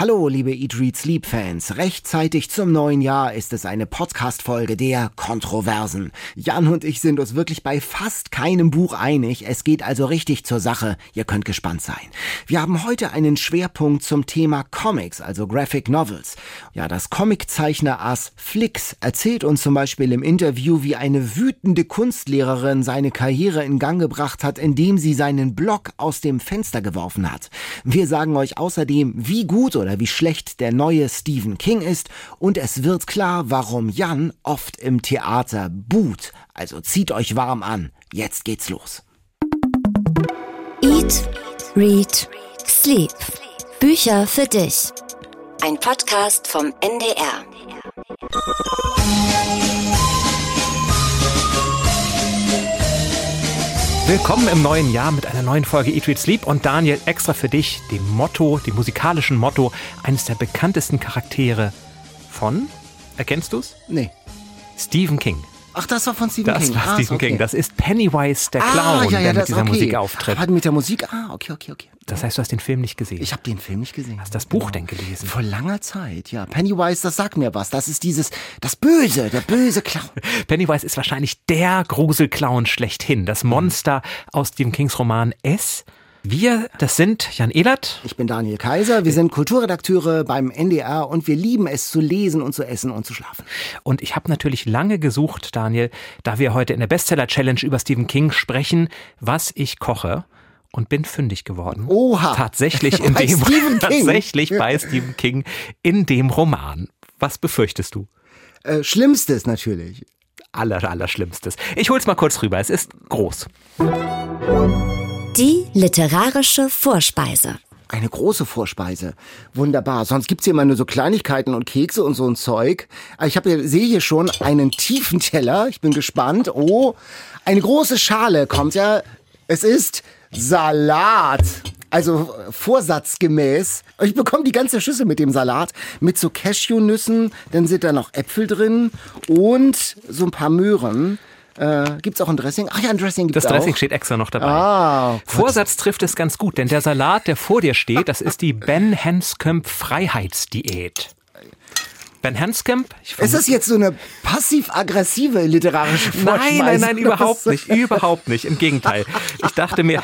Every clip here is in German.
Hallo, liebe Eat, Read, Sleep Fans. Rechtzeitig zum neuen Jahr ist es eine Podcast-Folge der Kontroversen. Jan und ich sind uns wirklich bei fast keinem Buch einig. Es geht also richtig zur Sache. Ihr könnt gespannt sein. Wir haben heute einen Schwerpunkt zum Thema Comics, also Graphic Novels. Ja, das Comiczeichner As Flix erzählt uns zum Beispiel im Interview, wie eine wütende Kunstlehrerin seine Karriere in Gang gebracht hat, indem sie seinen Blog aus dem Fenster geworfen hat. Wir sagen euch außerdem, wie gut oder oder wie schlecht der neue Stephen King ist und es wird klar, warum Jan oft im Theater buht. Also zieht euch warm an. Jetzt geht's los. Eat, Read, Sleep. Bücher für dich. Ein Podcast vom NDR. Willkommen im neuen Jahr mit einer neuen Folge Eat, Read, Sleep und Daniel, extra für dich, dem Motto, dem musikalischen Motto eines der bekanntesten Charaktere von, erkennst du's? Nee. Stephen King. Ach, das war von Stephen das King. Das war Stephen okay. King. Das ist Pennywise, der Clown, ah, ja, ja, der mit dieser okay. Musik auftritt. Hat mit der Musik? Ah, okay, okay, okay. Das heißt, du hast den Film nicht gesehen? Ich habe den Film nicht gesehen. Hast das Buch genau. denn gelesen? Vor langer Zeit, ja. Pennywise, das sagt mir was. Das ist dieses, das Böse, der böse Clown. Pennywise ist wahrscheinlich der Gruselclown schlechthin. Das Monster aus Stephen Kings Roman S. Wir, das sind Jan Ehlert. Ich bin Daniel Kaiser. Wir sind Kulturredakteure beim NDR und wir lieben es zu lesen und zu essen und zu schlafen. Und ich habe natürlich lange gesucht, Daniel, da wir heute in der Bestseller Challenge über Stephen King sprechen, was ich koche und bin fündig geworden. Oha. Tatsächlich in bei dem Stephen King. tatsächlich bei Stephen King in dem Roman. Was befürchtest du? Äh, Schlimmstes natürlich. Aller, aller Schlimmstes. Ich hol's mal kurz rüber. Es ist groß. Die literarische Vorspeise. Eine große Vorspeise. Wunderbar. Sonst gibt's hier immer nur so Kleinigkeiten und Kekse und so ein Zeug. Ich hab hier, sehe hier schon einen tiefen Teller. Ich bin gespannt. Oh, eine große Schale kommt ja. Es ist Salat. Also vorsatzgemäß. Ich bekomme die ganze Schüssel mit dem Salat. Mit so Cashewnüssen. Dann sind da noch Äpfel drin. Und so ein paar Möhren. Äh, gibt es auch ein Dressing? Ach ja, ein Dressing gibt Das auch. Dressing steht extra noch dabei. Ah, Vorsatz trifft es ganz gut, denn der Salat, der vor dir steht, das ist die Ben Hanscomb Freiheitsdiät. Ben Hanscomb? Ist das jetzt so eine passiv-aggressive literarische Vorspeise? Nein, nein, nein, überhaupt nicht, überhaupt nicht. Im Gegenteil. Ich dachte mir,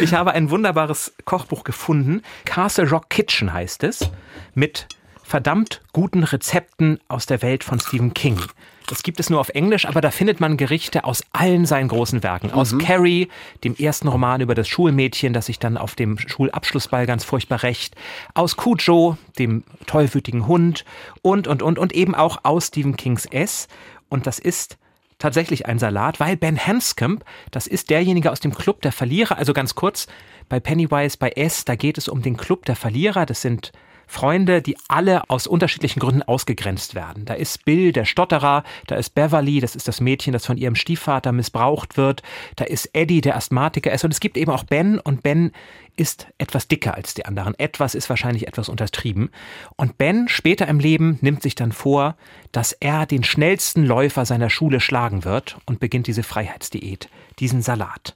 ich habe ein wunderbares Kochbuch gefunden. Castle Rock Kitchen heißt es. Mit verdammt guten Rezepten aus der Welt von Stephen King. Das gibt es nur auf Englisch, aber da findet man Gerichte aus allen seinen großen Werken. Aus mhm. Carrie, dem ersten Roman über das Schulmädchen, das sich dann auf dem Schulabschlussball ganz furchtbar rächt. Aus Cujo, dem tollwütigen Hund. Und, und, und, und eben auch aus Stephen Kings S. Und das ist tatsächlich ein Salat, weil Ben Hanscomb, das ist derjenige aus dem Club der Verlierer. Also ganz kurz, bei Pennywise, bei S, da geht es um den Club der Verlierer. Das sind Freunde, die alle aus unterschiedlichen Gründen ausgegrenzt werden. Da ist Bill, der Stotterer, da ist Beverly, das ist das Mädchen, das von ihrem Stiefvater missbraucht wird, da ist Eddie, der Asthmatiker ist und es gibt eben auch Ben und Ben ist etwas dicker als die anderen. Etwas ist wahrscheinlich etwas untertrieben. Und Ben später im Leben nimmt sich dann vor, dass er den schnellsten Läufer seiner Schule schlagen wird und beginnt diese Freiheitsdiät, diesen Salat.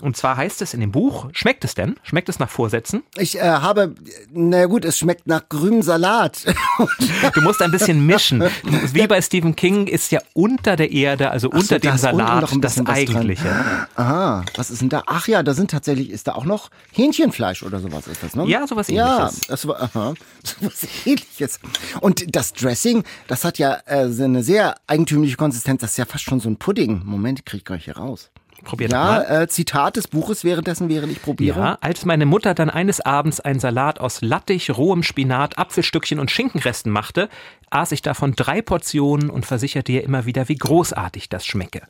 Und zwar heißt es in dem Buch, schmeckt es denn? Schmeckt es nach Vorsätzen? Ich äh, habe, na gut, es schmeckt nach grünem Salat. du musst ein bisschen mischen. Wie bei Stephen King ist ja unter der Erde, also unter so, dem Salat, das Eigentliche. Aha, was ist denn da? Ach ja, da sind tatsächlich, ist da auch noch Hähnchenfleisch oder sowas ist das, ne? Ja, sowas ähnliches. Ja, das war, aha, sowas ähnliches. Und das Dressing, das hat ja äh, eine sehr eigentümliche Konsistenz, das ist ja fast schon so ein Pudding. Moment, krieg ich gleich hier raus. Probiert ja, mal. Äh, Zitat des Buches währenddessen, während ich probiere. Ja, als meine Mutter dann eines Abends einen Salat aus Lattich, rohem Spinat, Apfelstückchen und Schinkenresten machte, aß ich davon drei Portionen und versicherte ihr immer wieder, wie großartig das schmecke.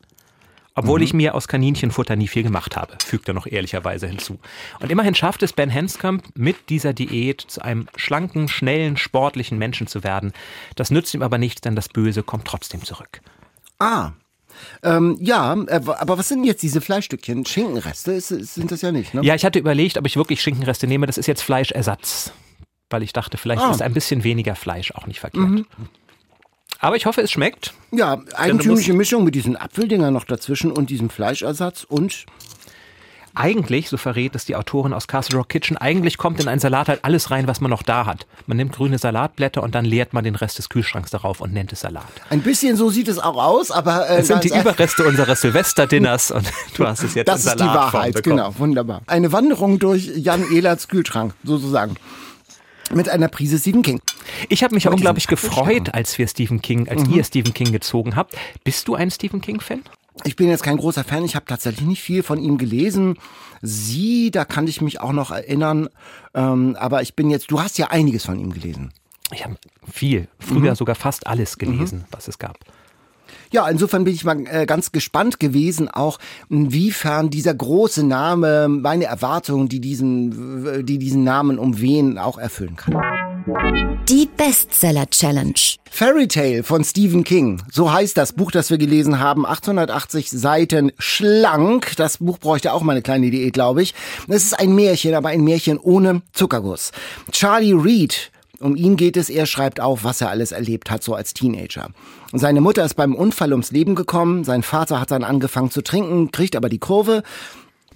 Obwohl mhm. ich mir aus Kaninchenfutter nie viel gemacht habe, fügt er noch ehrlicherweise hinzu. Und immerhin schafft es Ben Hanscomb, mit dieser Diät zu einem schlanken, schnellen, sportlichen Menschen zu werden. Das nützt ihm aber nichts, denn das Böse kommt trotzdem zurück. Ah, ähm, ja, äh, aber was sind jetzt diese Fleischstückchen? Schinkenreste ist, sind das ja nicht, ne? Ja, ich hatte überlegt, ob ich wirklich Schinkenreste nehme. Das ist jetzt Fleischersatz. Weil ich dachte, vielleicht ah. ist ein bisschen weniger Fleisch auch nicht verkehrt. Mhm. Aber ich hoffe, es schmeckt. Ja, eigentümliche Mischung mit diesen Apfeldingern noch dazwischen und diesem Fleischersatz und eigentlich, so verrät es die Autorin aus Castle Rock Kitchen, eigentlich kommt in einen Salat halt alles rein, was man noch da hat. Man nimmt grüne Salatblätter und dann leert man den Rest des Kühlschranks darauf und nennt es Salat. Ein bisschen so sieht es auch aus, aber äh, das sind die Überreste unseres Silvesterdinners und du hast es jetzt Das ist die Wahrheit, bekommen. genau, wunderbar. Eine Wanderung durch Jan Ehlerts Kühlschrank, sozusagen mit einer Prise Stephen King. Ich habe mich ja unglaublich gefreut, als wir Stephen King, als mhm. ihr Stephen King gezogen habt. Bist du ein Stephen King-Fan? Ich bin jetzt kein großer Fan, ich habe tatsächlich nicht viel von ihm gelesen. Sie, da kann ich mich auch noch erinnern. Ähm, aber ich bin jetzt, du hast ja einiges von ihm gelesen. Ich habe viel, früher mhm. sogar fast alles gelesen, mhm. was es gab. Ja, insofern bin ich mal äh, ganz gespannt gewesen, auch inwiefern dieser große Name meine Erwartungen, die diesen, die diesen Namen umwehen, auch erfüllen kann. Die Bestseller Challenge. Fairy Tale von Stephen King. So heißt das Buch, das wir gelesen haben. 880 Seiten schlank. Das Buch bräuchte auch mal eine kleine Diät, glaube ich. Es ist ein Märchen, aber ein Märchen ohne Zuckerguss. Charlie Reed um ihn geht es, er schreibt auf, was er alles erlebt hat, so als Teenager. seine Mutter ist beim Unfall ums Leben gekommen, sein Vater hat dann angefangen zu trinken, kriegt aber die Kurve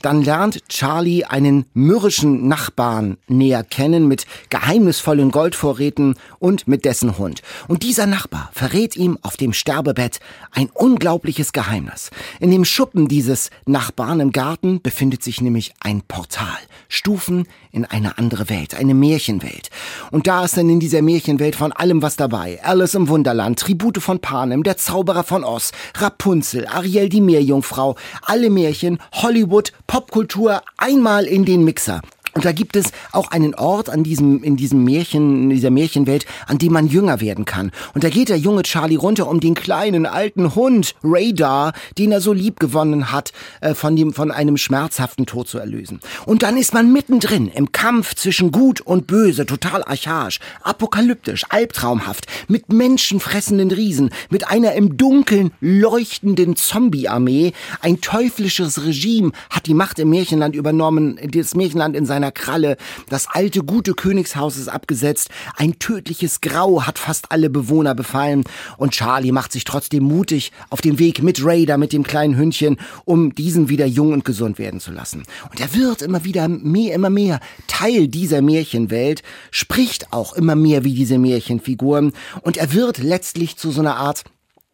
dann lernt Charlie einen mürrischen Nachbarn näher kennen mit geheimnisvollen Goldvorräten und mit dessen Hund. Und dieser Nachbar verrät ihm auf dem Sterbebett ein unglaubliches Geheimnis. In dem Schuppen dieses Nachbarn im Garten befindet sich nämlich ein Portal. Stufen in eine andere Welt, eine Märchenwelt. Und da ist dann in dieser Märchenwelt von allem was dabei. Alice im Wunderland, Tribute von Panem, der Zauberer von Oz, Rapunzel, Ariel die Meerjungfrau, alle Märchen, Hollywood, Popkultur einmal in den Mixer. Und da gibt es auch einen Ort an diesem, in diesem Märchen, in dieser Märchenwelt, an dem man jünger werden kann. Und da geht der junge Charlie runter, um den kleinen alten Hund Radar, den er so lieb gewonnen hat, äh, von dem, von einem schmerzhaften Tod zu erlösen. Und dann ist man mittendrin im Kampf zwischen Gut und Böse, total archaisch, apokalyptisch, albtraumhaft, mit menschenfressenden Riesen, mit einer im Dunkeln leuchtenden Zombie-Armee. Ein teuflisches Regime hat die Macht im Märchenland übernommen, das Märchenland in seiner seiner Kralle. Das alte, gute Königshaus ist abgesetzt. Ein tödliches Grau hat fast alle Bewohner befallen. Und Charlie macht sich trotzdem mutig auf dem Weg mit Raider, mit dem kleinen Hündchen, um diesen wieder jung und gesund werden zu lassen. Und er wird immer wieder mehr, immer mehr Teil dieser Märchenwelt, spricht auch immer mehr wie diese Märchenfiguren. Und er wird letztlich zu so einer Art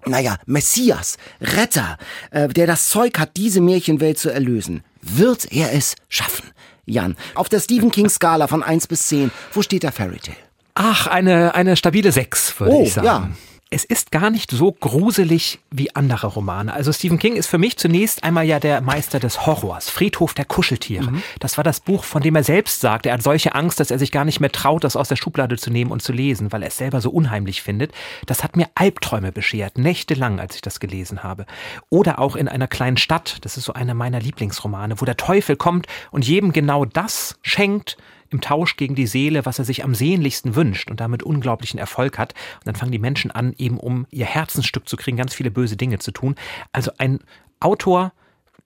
naja, Messias, Retter, äh, der das Zeug hat, diese Märchenwelt zu erlösen. Wird er es schaffen? Jan, auf der Stephen King Skala von 1 bis 10, wo steht der Fairy Tale? Ach, eine, eine stabile 6, würde oh, ich sagen. Ja es ist gar nicht so gruselig wie andere Romane. Also Stephen King ist für mich zunächst einmal ja der Meister des Horrors, Friedhof der Kuscheltiere. Mhm. Das war das Buch, von dem er selbst sagt, er hat solche Angst, dass er sich gar nicht mehr traut, das aus der Schublade zu nehmen und zu lesen, weil er es selber so unheimlich findet. Das hat mir Albträume beschert, nächtelang, als ich das gelesen habe. Oder auch in einer kleinen Stadt, das ist so einer meiner Lieblingsromane, wo der Teufel kommt und jedem genau das schenkt, im Tausch gegen die Seele, was er sich am sehnlichsten wünscht und damit unglaublichen Erfolg hat. Und dann fangen die Menschen an, eben um ihr Herzensstück zu kriegen, ganz viele böse Dinge zu tun. Also ein Autor,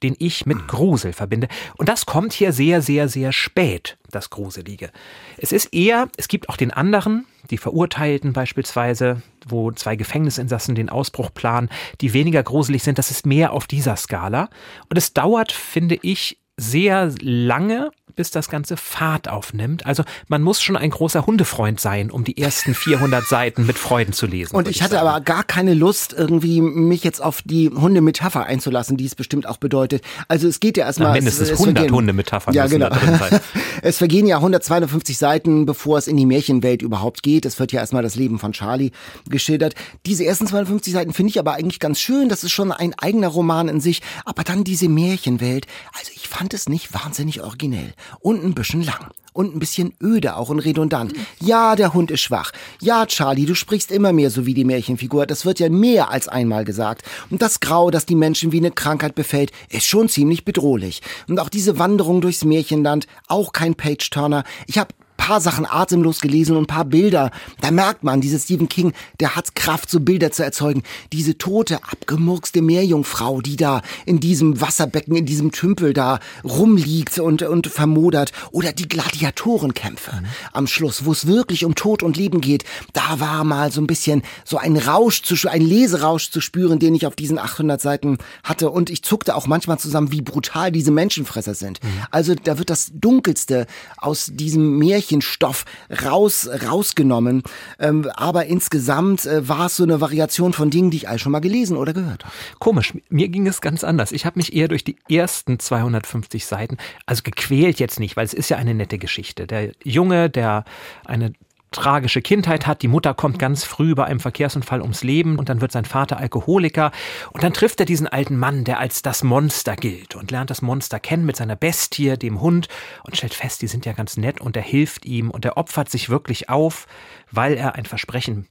den ich mit Grusel verbinde. Und das kommt hier sehr, sehr, sehr spät, das Gruselige. Es ist eher, es gibt auch den anderen, die Verurteilten beispielsweise, wo zwei Gefängnisinsassen den Ausbruch planen, die weniger gruselig sind. Das ist mehr auf dieser Skala. Und es dauert, finde ich, sehr lange, bis das Ganze Fahrt aufnimmt. Also man muss schon ein großer Hundefreund sein, um die ersten 400 Seiten mit Freuden zu lesen. Und ich hatte sagen. aber gar keine Lust, irgendwie mich jetzt auf die Hundemetapher einzulassen, die es bestimmt auch bedeutet. Also es geht ja erstmal... Na, mindestens es, es 100 Hundemetaphern ja, genau. es vergehen ja 152 Seiten, bevor es in die Märchenwelt überhaupt geht. Es wird ja erstmal das Leben von Charlie geschildert. Diese ersten 250 Seiten finde ich aber eigentlich ganz schön. Das ist schon ein eigener Roman in sich. Aber dann diese Märchenwelt. Also ich fand fand es nicht wahnsinnig originell und ein bisschen lang und ein bisschen öde auch und redundant. Ja, der Hund ist schwach. Ja, Charlie, du sprichst immer mehr so wie die Märchenfigur. Das wird ja mehr als einmal gesagt. Und das Grau, das die Menschen wie eine Krankheit befällt, ist schon ziemlich bedrohlich. Und auch diese Wanderung durchs Märchenland, auch kein Page-Turner. Ich habe paar Sachen atemlos gelesen und ein paar Bilder. Da merkt man, dieser Stephen King, der hat Kraft, so Bilder zu erzeugen. Diese tote, abgemurkste Meerjungfrau, die da in diesem Wasserbecken, in diesem Tümpel da rumliegt und, und vermodert. Oder die Gladiatorenkämpfe mhm. am Schluss, wo es wirklich um Tod und Leben geht. Da war mal so ein bisschen so ein Rausch zu, ein Leserausch zu spüren, den ich auf diesen 800 Seiten hatte. Und ich zuckte auch manchmal zusammen, wie brutal diese Menschenfresser sind. Mhm. Also da wird das Dunkelste aus diesem Märchenstoff raus, rausgenommen. Ähm, aber insgesamt äh, war es so eine Variation von Dingen, die ich all schon mal gelesen oder gehört habe. Komisch, mir ging es ganz anders. Ich habe mich eher durch die ersten 250 Seiten, also gequält jetzt nicht, weil es ist ja eine nette Geschichte. Der Junge, der eine tragische Kindheit hat. Die Mutter kommt ganz früh bei einem Verkehrsunfall ums Leben und dann wird sein Vater Alkoholiker. Und dann trifft er diesen alten Mann, der als das Monster gilt und lernt das Monster kennen mit seiner Bestie, dem Hund und stellt fest, die sind ja ganz nett und er hilft ihm und er opfert sich wirklich auf, weil er ein Versprechen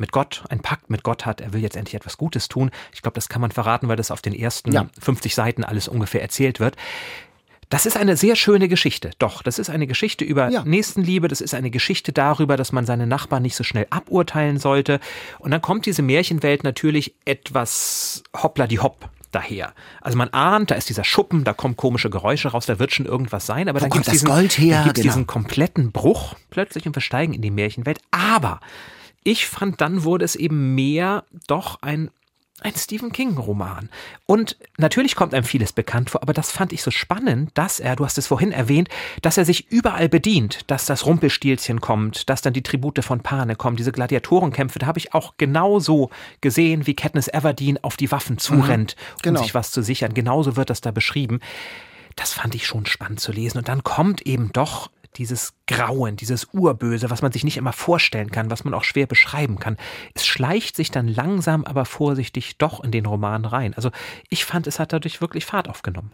mit Gott, ein Pakt mit Gott hat, er will jetzt endlich etwas Gutes tun. Ich glaube, das kann man verraten, weil das auf den ersten ja. 50 Seiten alles ungefähr erzählt wird. Das ist eine sehr schöne Geschichte. Doch, das ist eine Geschichte über ja. Nächstenliebe, das ist eine Geschichte darüber, dass man seine Nachbarn nicht so schnell aburteilen sollte. Und dann kommt diese Märchenwelt natürlich etwas hoppla die hopp daher. Also man ahnt, da ist dieser Schuppen, da kommen komische Geräusche raus, da wird schon irgendwas sein, aber Wo dann gibt es diesen, genau. diesen kompletten Bruch plötzlich und wir steigen in die Märchenwelt. Aber ich fand, dann wurde es eben mehr doch ein ein Stephen King-Roman. Und natürlich kommt einem vieles bekannt vor, aber das fand ich so spannend, dass er, du hast es vorhin erwähnt, dass er sich überall bedient, dass das Rumpelstilzchen kommt, dass dann die Tribute von Pane kommen, diese Gladiatorenkämpfe, da habe ich auch genauso gesehen, wie Katniss Everdeen auf die Waffen zurennt, mhm, genau. um sich was zu sichern. Genauso wird das da beschrieben. Das fand ich schon spannend zu lesen. Und dann kommt eben doch dieses Grauen, dieses Urböse, was man sich nicht immer vorstellen kann, was man auch schwer beschreiben kann. Es schleicht sich dann langsam, aber vorsichtig doch in den Roman rein. Also ich fand, es hat dadurch wirklich Fahrt aufgenommen.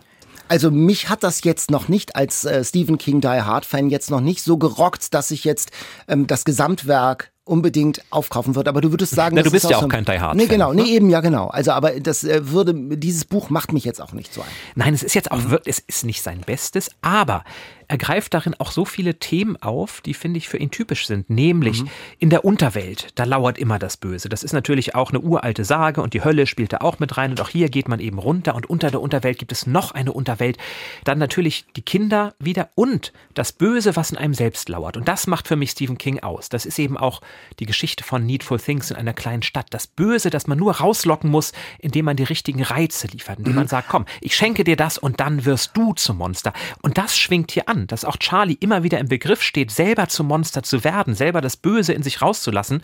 Also mich hat das jetzt noch nicht als äh, Stephen King Die Hard Fan jetzt noch nicht so gerockt, dass ich jetzt ähm, das Gesamtwerk unbedingt aufkaufen wird. Aber du würdest sagen, Na, du bist ja auch so kein Die Hard. Nee, genau, nee, ne? eben, ja, genau. Also, aber das äh, würde, dieses Buch macht mich jetzt auch nicht so ein. Nein, es ist jetzt auch, mhm. es ist nicht sein Bestes, aber er greift darin auch so viele Themen auf, die, finde ich, für ihn typisch sind. Nämlich mhm. in der Unterwelt, da lauert immer das Böse. Das ist natürlich auch eine uralte Sage und die Hölle spielt da auch mit rein. Und auch hier geht man eben runter und unter der Unterwelt gibt es noch eine Unterwelt. Dann natürlich die Kinder wieder und das Böse, was in einem selbst lauert. Und das macht für mich Stephen King aus. Das ist eben auch die Geschichte von Needful Things in einer kleinen Stadt. Das Böse, das man nur rauslocken muss, indem man die richtigen Reize liefert, indem mhm. man sagt, komm, ich schenke dir das und dann wirst du zum Monster. Und das schwingt hier an an, dass auch Charlie immer wieder im Begriff steht, selber zum Monster zu werden, selber das Böse in sich rauszulassen.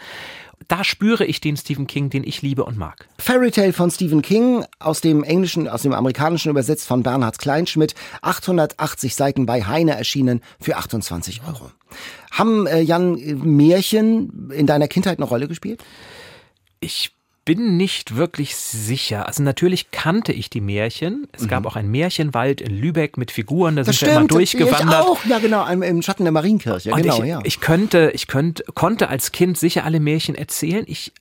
Da spüre ich den Stephen King, den ich liebe und mag. Fairy Tale von Stephen King, aus dem Englischen, aus dem Amerikanischen übersetzt von Bernhard Kleinschmidt, 880 Seiten bei Heine erschienen für 28 Euro. Haben äh, Jan Märchen in deiner Kindheit eine Rolle gespielt? Ich bin nicht wirklich sicher. Also natürlich kannte ich die Märchen. Es mhm. gab auch einen Märchenwald in Lübeck mit Figuren, da das sind stimmt, wir immer durchgewandert. Ich auch, ja genau, im Schatten der Marienkirche. Und genau, ich, ja. ich könnte, ich könnte, konnte als Kind sicher alle Märchen erzählen. Ich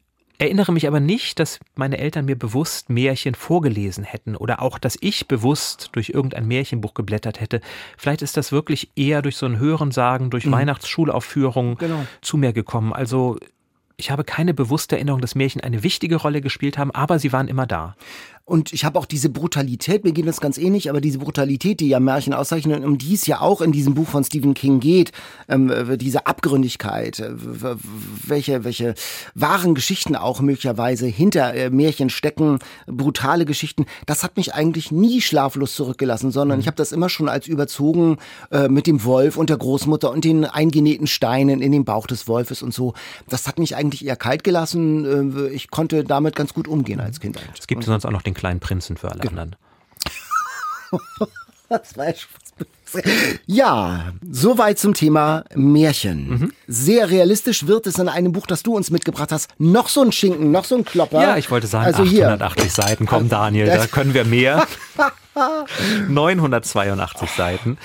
erinnere mich aber nicht, dass meine Eltern mir bewusst Märchen vorgelesen hätten oder auch, dass ich bewusst durch irgendein Märchenbuch geblättert hätte. Vielleicht ist das wirklich eher durch so ein Hörensagen, durch mhm. Weihnachtsschulaufführungen genau. zu mir gekommen. Also ich habe keine bewusste Erinnerung, dass Märchen eine wichtige Rolle gespielt haben, aber sie waren immer da. Und ich habe auch diese Brutalität, mir geht das ganz ähnlich, aber diese Brutalität, die ja Märchen auszeichnen, um die es ja auch in diesem Buch von Stephen King geht, ähm, diese Abgründigkeit, äh, welche, welche wahren Geschichten auch möglicherweise hinter äh, Märchen stecken, brutale Geschichten, das hat mich eigentlich nie schlaflos zurückgelassen, sondern mhm. ich habe das immer schon als überzogen äh, mit dem Wolf und der Großmutter und den eingenähten Steinen in den Bauch des Wolfes und so. Das hat mich eigentlich eher kalt gelassen. Äh, ich konnte damit ganz gut umgehen als Kind. Es gibt sonst auch noch den kleinen Prinzen für alle genau. anderen. das war ja, soweit zum Thema Märchen. Mhm. Sehr realistisch wird es in einem Buch, das du uns mitgebracht hast. Noch so ein Schinken, noch so ein Klopper. Ja, ich wollte sagen, also 880 hier. Seiten. Komm, Daniel, da können wir mehr. 982 Seiten.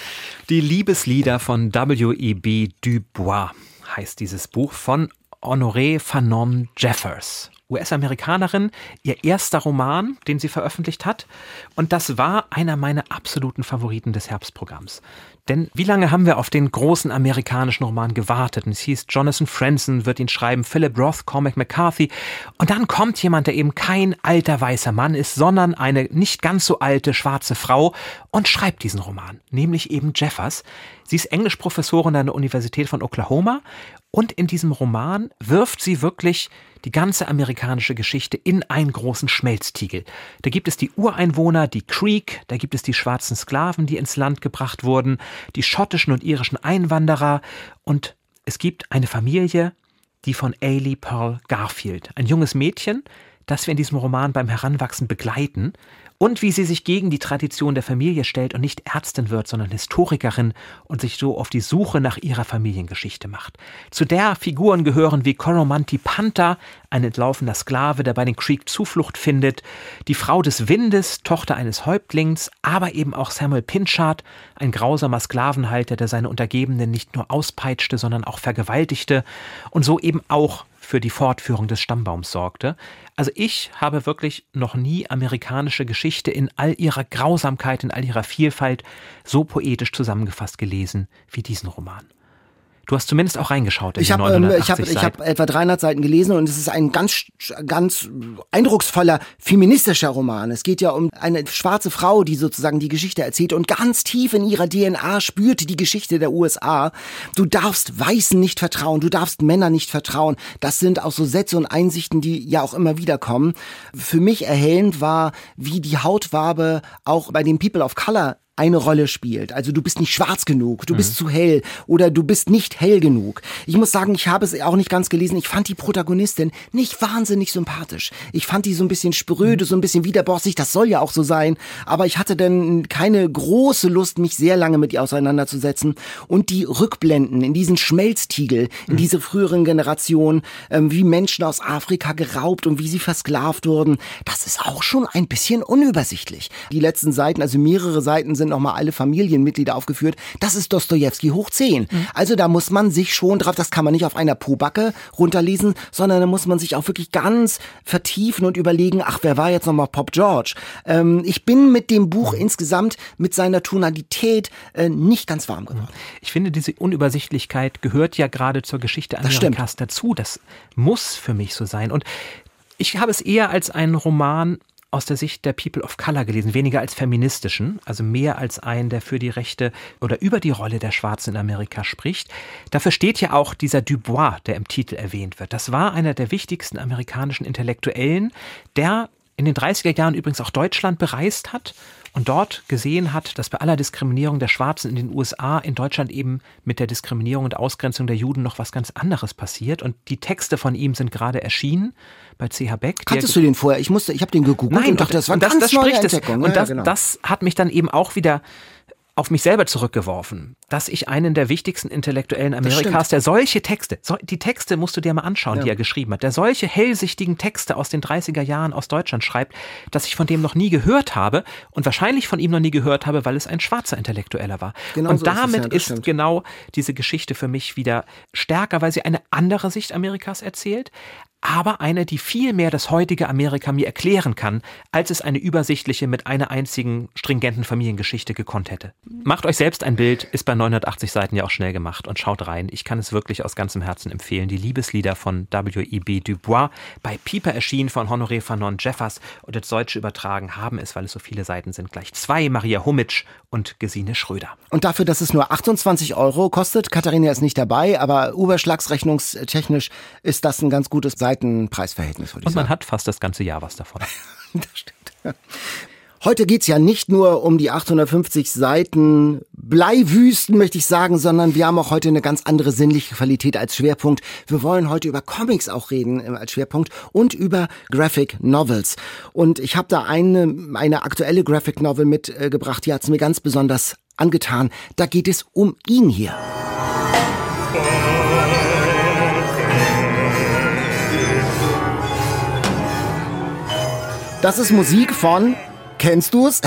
Die Liebeslieder von W.E.B. Dubois heißt dieses Buch von Honoré Fanon Jeffers. US-Amerikanerin, ihr erster Roman, den sie veröffentlicht hat. Und das war einer meiner absoluten Favoriten des Herbstprogramms. Denn wie lange haben wir auf den großen amerikanischen Roman gewartet? Und es hieß, Jonathan Franzen wird ihn schreiben, Philip Roth, Cormac McCarthy. Und dann kommt jemand, der eben kein alter weißer Mann ist, sondern eine nicht ganz so alte schwarze Frau und schreibt diesen Roman, nämlich eben Jeffers. Sie ist Englischprofessorin an der Universität von Oklahoma und in diesem Roman wirft sie wirklich die ganze amerikanische Geschichte in einen großen Schmelztiegel. Da gibt es die Ureinwohner, die Creek, da gibt es die schwarzen Sklaven, die ins Land gebracht wurden, die schottischen und irischen Einwanderer. Und es gibt eine Familie, die von Ailey Pearl Garfield, ein junges Mädchen, das wir in diesem Roman beim Heranwachsen begleiten und wie sie sich gegen die Tradition der Familie stellt und nicht Ärztin wird, sondern Historikerin und sich so auf die Suche nach ihrer Familiengeschichte macht. Zu der Figuren gehören wie Coromanti Panther, ein entlaufener Sklave, der bei den Creek Zuflucht findet, die Frau des Windes, Tochter eines Häuptlings, aber eben auch Samuel Pinchard, ein grausamer Sklavenhalter, der seine Untergebenen nicht nur auspeitschte, sondern auch vergewaltigte und so eben auch für die Fortführung des Stammbaums sorgte. Also ich habe wirklich noch nie amerikanische Geschichte in all ihrer Grausamkeit, in all ihrer Vielfalt so poetisch zusammengefasst gelesen wie diesen Roman. Du hast zumindest auch reingeschaut in ich hab, 980 ähm, Ich habe ich hab etwa 300 Seiten gelesen und es ist ein ganz, ganz eindrucksvoller feministischer Roman. Es geht ja um eine schwarze Frau, die sozusagen die Geschichte erzählt und ganz tief in ihrer DNA spürt die Geschichte der USA. Du darfst Weißen nicht vertrauen, du darfst Männern nicht vertrauen. Das sind auch so Sätze und Einsichten, die ja auch immer wieder kommen. Für mich erhellend war, wie die Hautfarbe auch bei den People of Color eine Rolle spielt. Also du bist nicht schwarz genug, du bist zu hell oder du bist nicht hell genug. Ich muss sagen, ich habe es auch nicht ganz gelesen. Ich fand die Protagonistin nicht wahnsinnig sympathisch. Ich fand die so ein bisschen spröde, so ein bisschen widerborstig. Das soll ja auch so sein. Aber ich hatte dann keine große Lust, mich sehr lange mit ihr auseinanderzusetzen. Und die Rückblenden in diesen Schmelztiegel, in diese früheren Generationen, ähm, wie Menschen aus Afrika geraubt und wie sie versklavt wurden, das ist auch schon ein bisschen unübersichtlich. Die letzten Seiten, also mehrere Seiten sind nochmal alle Familienmitglieder aufgeführt. Das ist Dostoevsky hoch 10. Also da muss man sich schon drauf, das kann man nicht auf einer Pobacke runterlesen, sondern da muss man sich auch wirklich ganz vertiefen und überlegen, ach, wer war jetzt nochmal Pop George? Ähm, ich bin mit dem Buch insgesamt, mit seiner Tonalität äh, nicht ganz warm geworden. Ich finde, diese Unübersichtlichkeit gehört ja gerade zur Geschichte. Amerikas dazu. Das muss für mich so sein. Und ich habe es eher als einen Roman aus der Sicht der People of Color gelesen, weniger als feministischen, also mehr als einen, der für die Rechte oder über die Rolle der Schwarzen in Amerika spricht. Dafür steht ja auch dieser Dubois, der im Titel erwähnt wird. Das war einer der wichtigsten amerikanischen Intellektuellen, der in den 30er Jahren übrigens auch Deutschland bereist hat und dort gesehen hat, dass bei aller Diskriminierung der Schwarzen in den USA in Deutschland eben mit der Diskriminierung und Ausgrenzung der Juden noch was ganz anderes passiert. Und die Texte von ihm sind gerade erschienen bei CH Beck. Kanntest du den vorher? Ich musste, ich habe den gegoogelt Nein, und dachte, das war und eine ganz das neue spricht es. Entdeckung. Und Ja, das, genau. das hat mich dann eben auch wieder auf mich selber zurückgeworfen, dass ich einen der wichtigsten Intellektuellen Amerikas, der solche Texte, so, die Texte musst du dir mal anschauen, die er geschrieben hat, der solche hellsichtigen Texte aus den 30er Jahren aus Deutschland schreibt, dass ich von dem noch nie gehört habe und wahrscheinlich von ihm noch nie gehört habe, weil es ein schwarzer Intellektueller war. Genau und so ist es, damit ja, das ist genau diese Geschichte für mich wieder stärker, weil sie eine andere Sicht Amerikas erzählt, aber eine, die viel mehr das heutige Amerika mir erklären kann, als es eine übersichtliche mit einer einzigen stringenten Familiengeschichte gekonnt hätte. Macht euch selbst ein Bild, ist bei 980 Seiten ja auch schnell gemacht und schaut rein. Ich kann es wirklich aus ganzem Herzen empfehlen. Die Liebeslieder von W.E.B. Dubois, bei Pieper erschienen von Honoré Fanon Jeffers und ins Deutsche übertragen haben es, weil es so viele Seiten sind, gleich zwei, Maria Humitsch und Gesine Schröder. Und dafür, dass es nur 28 Euro kostet, Katharina ist nicht dabei, aber überschlagsrechnungstechnisch ist das ein ganz gutes Seitenpreisverhältnis, würde ich Und man sagen. hat fast das ganze Jahr was davon. Das stimmt. Heute geht's ja nicht nur um die 850 Seiten Bleiwüsten, möchte ich sagen, sondern wir haben auch heute eine ganz andere sinnliche Qualität als Schwerpunkt. Wir wollen heute über Comics auch reden äh, als Schwerpunkt und über Graphic Novels. Und ich habe da eine, eine aktuelle Graphic Novel mitgebracht, die hat's mir ganz besonders angetan. Da geht es um ihn hier. Das ist Musik von, kennst du's?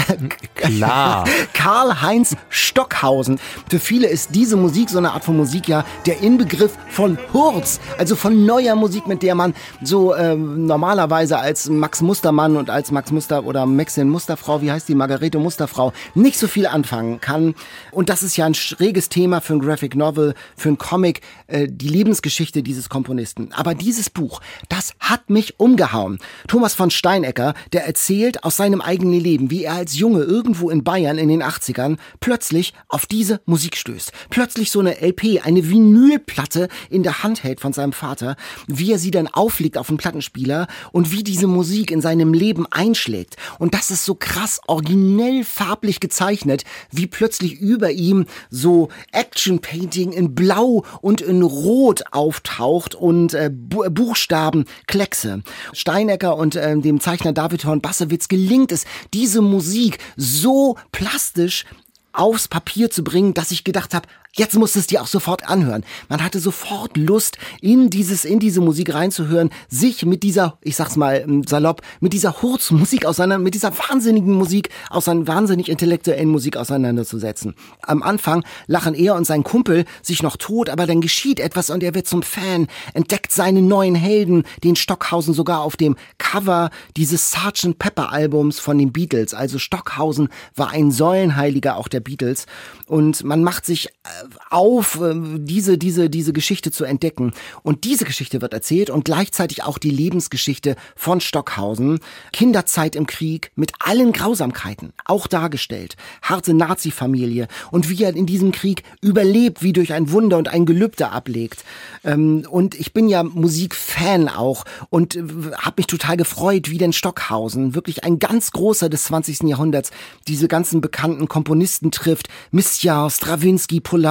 Klar. Karl-Heinz Stockhausen. Für viele ist diese Musik, so eine Art von Musik ja, der Inbegriff von Hurz, also von neuer Musik, mit der man so äh, normalerweise als Max Mustermann und als Max Muster oder Maxine Musterfrau, wie heißt die, Margarete Musterfrau, nicht so viel anfangen kann. Und das ist ja ein schräges Thema für ein Graphic Novel, für ein Comic, äh, die Lebensgeschichte dieses Komponisten. Aber dieses Buch, das hat mich umgehauen. Thomas von Steinecker, der erzählt aus seinem eigenen Leben, wie er als Junge irgendwo in Bayern in den 80ern plötzlich auf diese Musik stößt. Plötzlich so eine LP, eine Vinylplatte in der Hand hält von seinem Vater, wie er sie dann auflegt auf den Plattenspieler und wie diese Musik in seinem Leben einschlägt. Und das ist so krass originell farblich gezeichnet, wie plötzlich über ihm so Action Painting in Blau und in Rot auftaucht und äh, Buchstaben, Kleckse. Steinecker und äh, dem Zeichner David Horn Bassewitz gelingt es, diese Musik so plastisch aufs Papier zu bringen, dass ich gedacht habe, Jetzt musst du es dir auch sofort anhören. Man hatte sofort Lust, in dieses, in diese Musik reinzuhören, sich mit dieser, ich sag's mal ähm, salopp, mit dieser Hurzmusik auseinander, mit dieser wahnsinnigen Musik, aus einer wahnsinnig intellektuellen Musik auseinanderzusetzen. Am Anfang lachen er und sein Kumpel sich noch tot, aber dann geschieht etwas und er wird zum Fan, entdeckt seinen neuen Helden, den Stockhausen sogar auf dem Cover dieses Sgt. Pepper Albums von den Beatles. Also Stockhausen war ein Säulenheiliger auch der Beatles und man macht sich äh, auf, äh, diese, diese, diese Geschichte zu entdecken. Und diese Geschichte wird erzählt und gleichzeitig auch die Lebensgeschichte von Stockhausen. Kinderzeit im Krieg mit allen Grausamkeiten, auch dargestellt. Harte Nazi-Familie und wie er in diesem Krieg überlebt, wie durch ein Wunder und ein Gelübde ablegt. Ähm, und ich bin ja Musikfan auch und äh, habe mich total gefreut, wie denn Stockhausen, wirklich ein ganz großer des 20. Jahrhunderts, diese ganzen bekannten Komponisten trifft. Misja, Stravinsky, Polanski,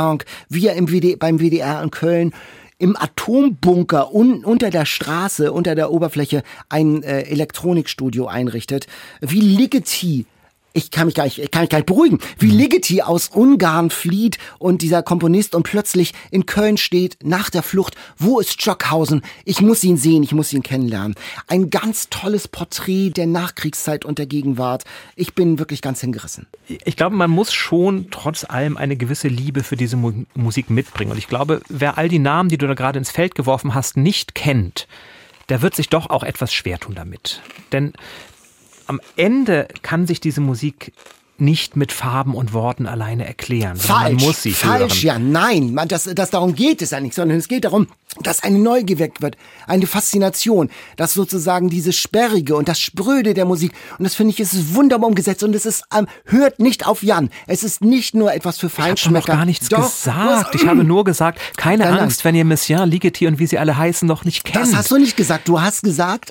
Wie er im WD, beim WDR in Köln im Atombunker un, unter der Straße, unter der Oberfläche ein äh, Elektronikstudio einrichtet, wie Ligeti ich kann mich gar nicht, ich kann mich gar nicht beruhigen. Wie mhm. Ligeti aus Ungarn flieht und dieser Komponist und plötzlich in Köln steht nach der Flucht. Wo ist Stockhausen? Ich muss ihn sehen, ich muss ihn kennenlernen. Ein ganz tolles Porträt der Nachkriegszeit und der Gegenwart. Ich bin wirklich ganz hingerissen. Ich glaube, man muss schon trotz allem eine gewisse Liebe für diese Mu Musik mitbringen. Und ich glaube, wer all die Namen, die du da gerade ins Feld geworfen hast, nicht kennt, der wird sich doch auch etwas schwer tun damit. Denn am Ende kann sich diese Musik nicht mit Farben und Worten alleine erklären. Falsch, man muss sie falsch, hören. ja, nein, man, das, das darum geht es ja nicht, sondern es geht darum, dass eine Neugier geweckt wird, eine Faszination, dass sozusagen diese Sperrige und das Spröde der Musik, und das finde ich, ist wunderbar umgesetzt und es ist, ähm, hört nicht auf Jan. Es ist nicht nur etwas für Feinschmecker. Ich habe gar nichts Doch, gesagt. ich habe nur gesagt, keine nein, Angst, nein. wenn ihr Messiaen, Ligeti und wie sie alle heißen, noch nicht kennt. Das hast du nicht gesagt. Du hast gesagt,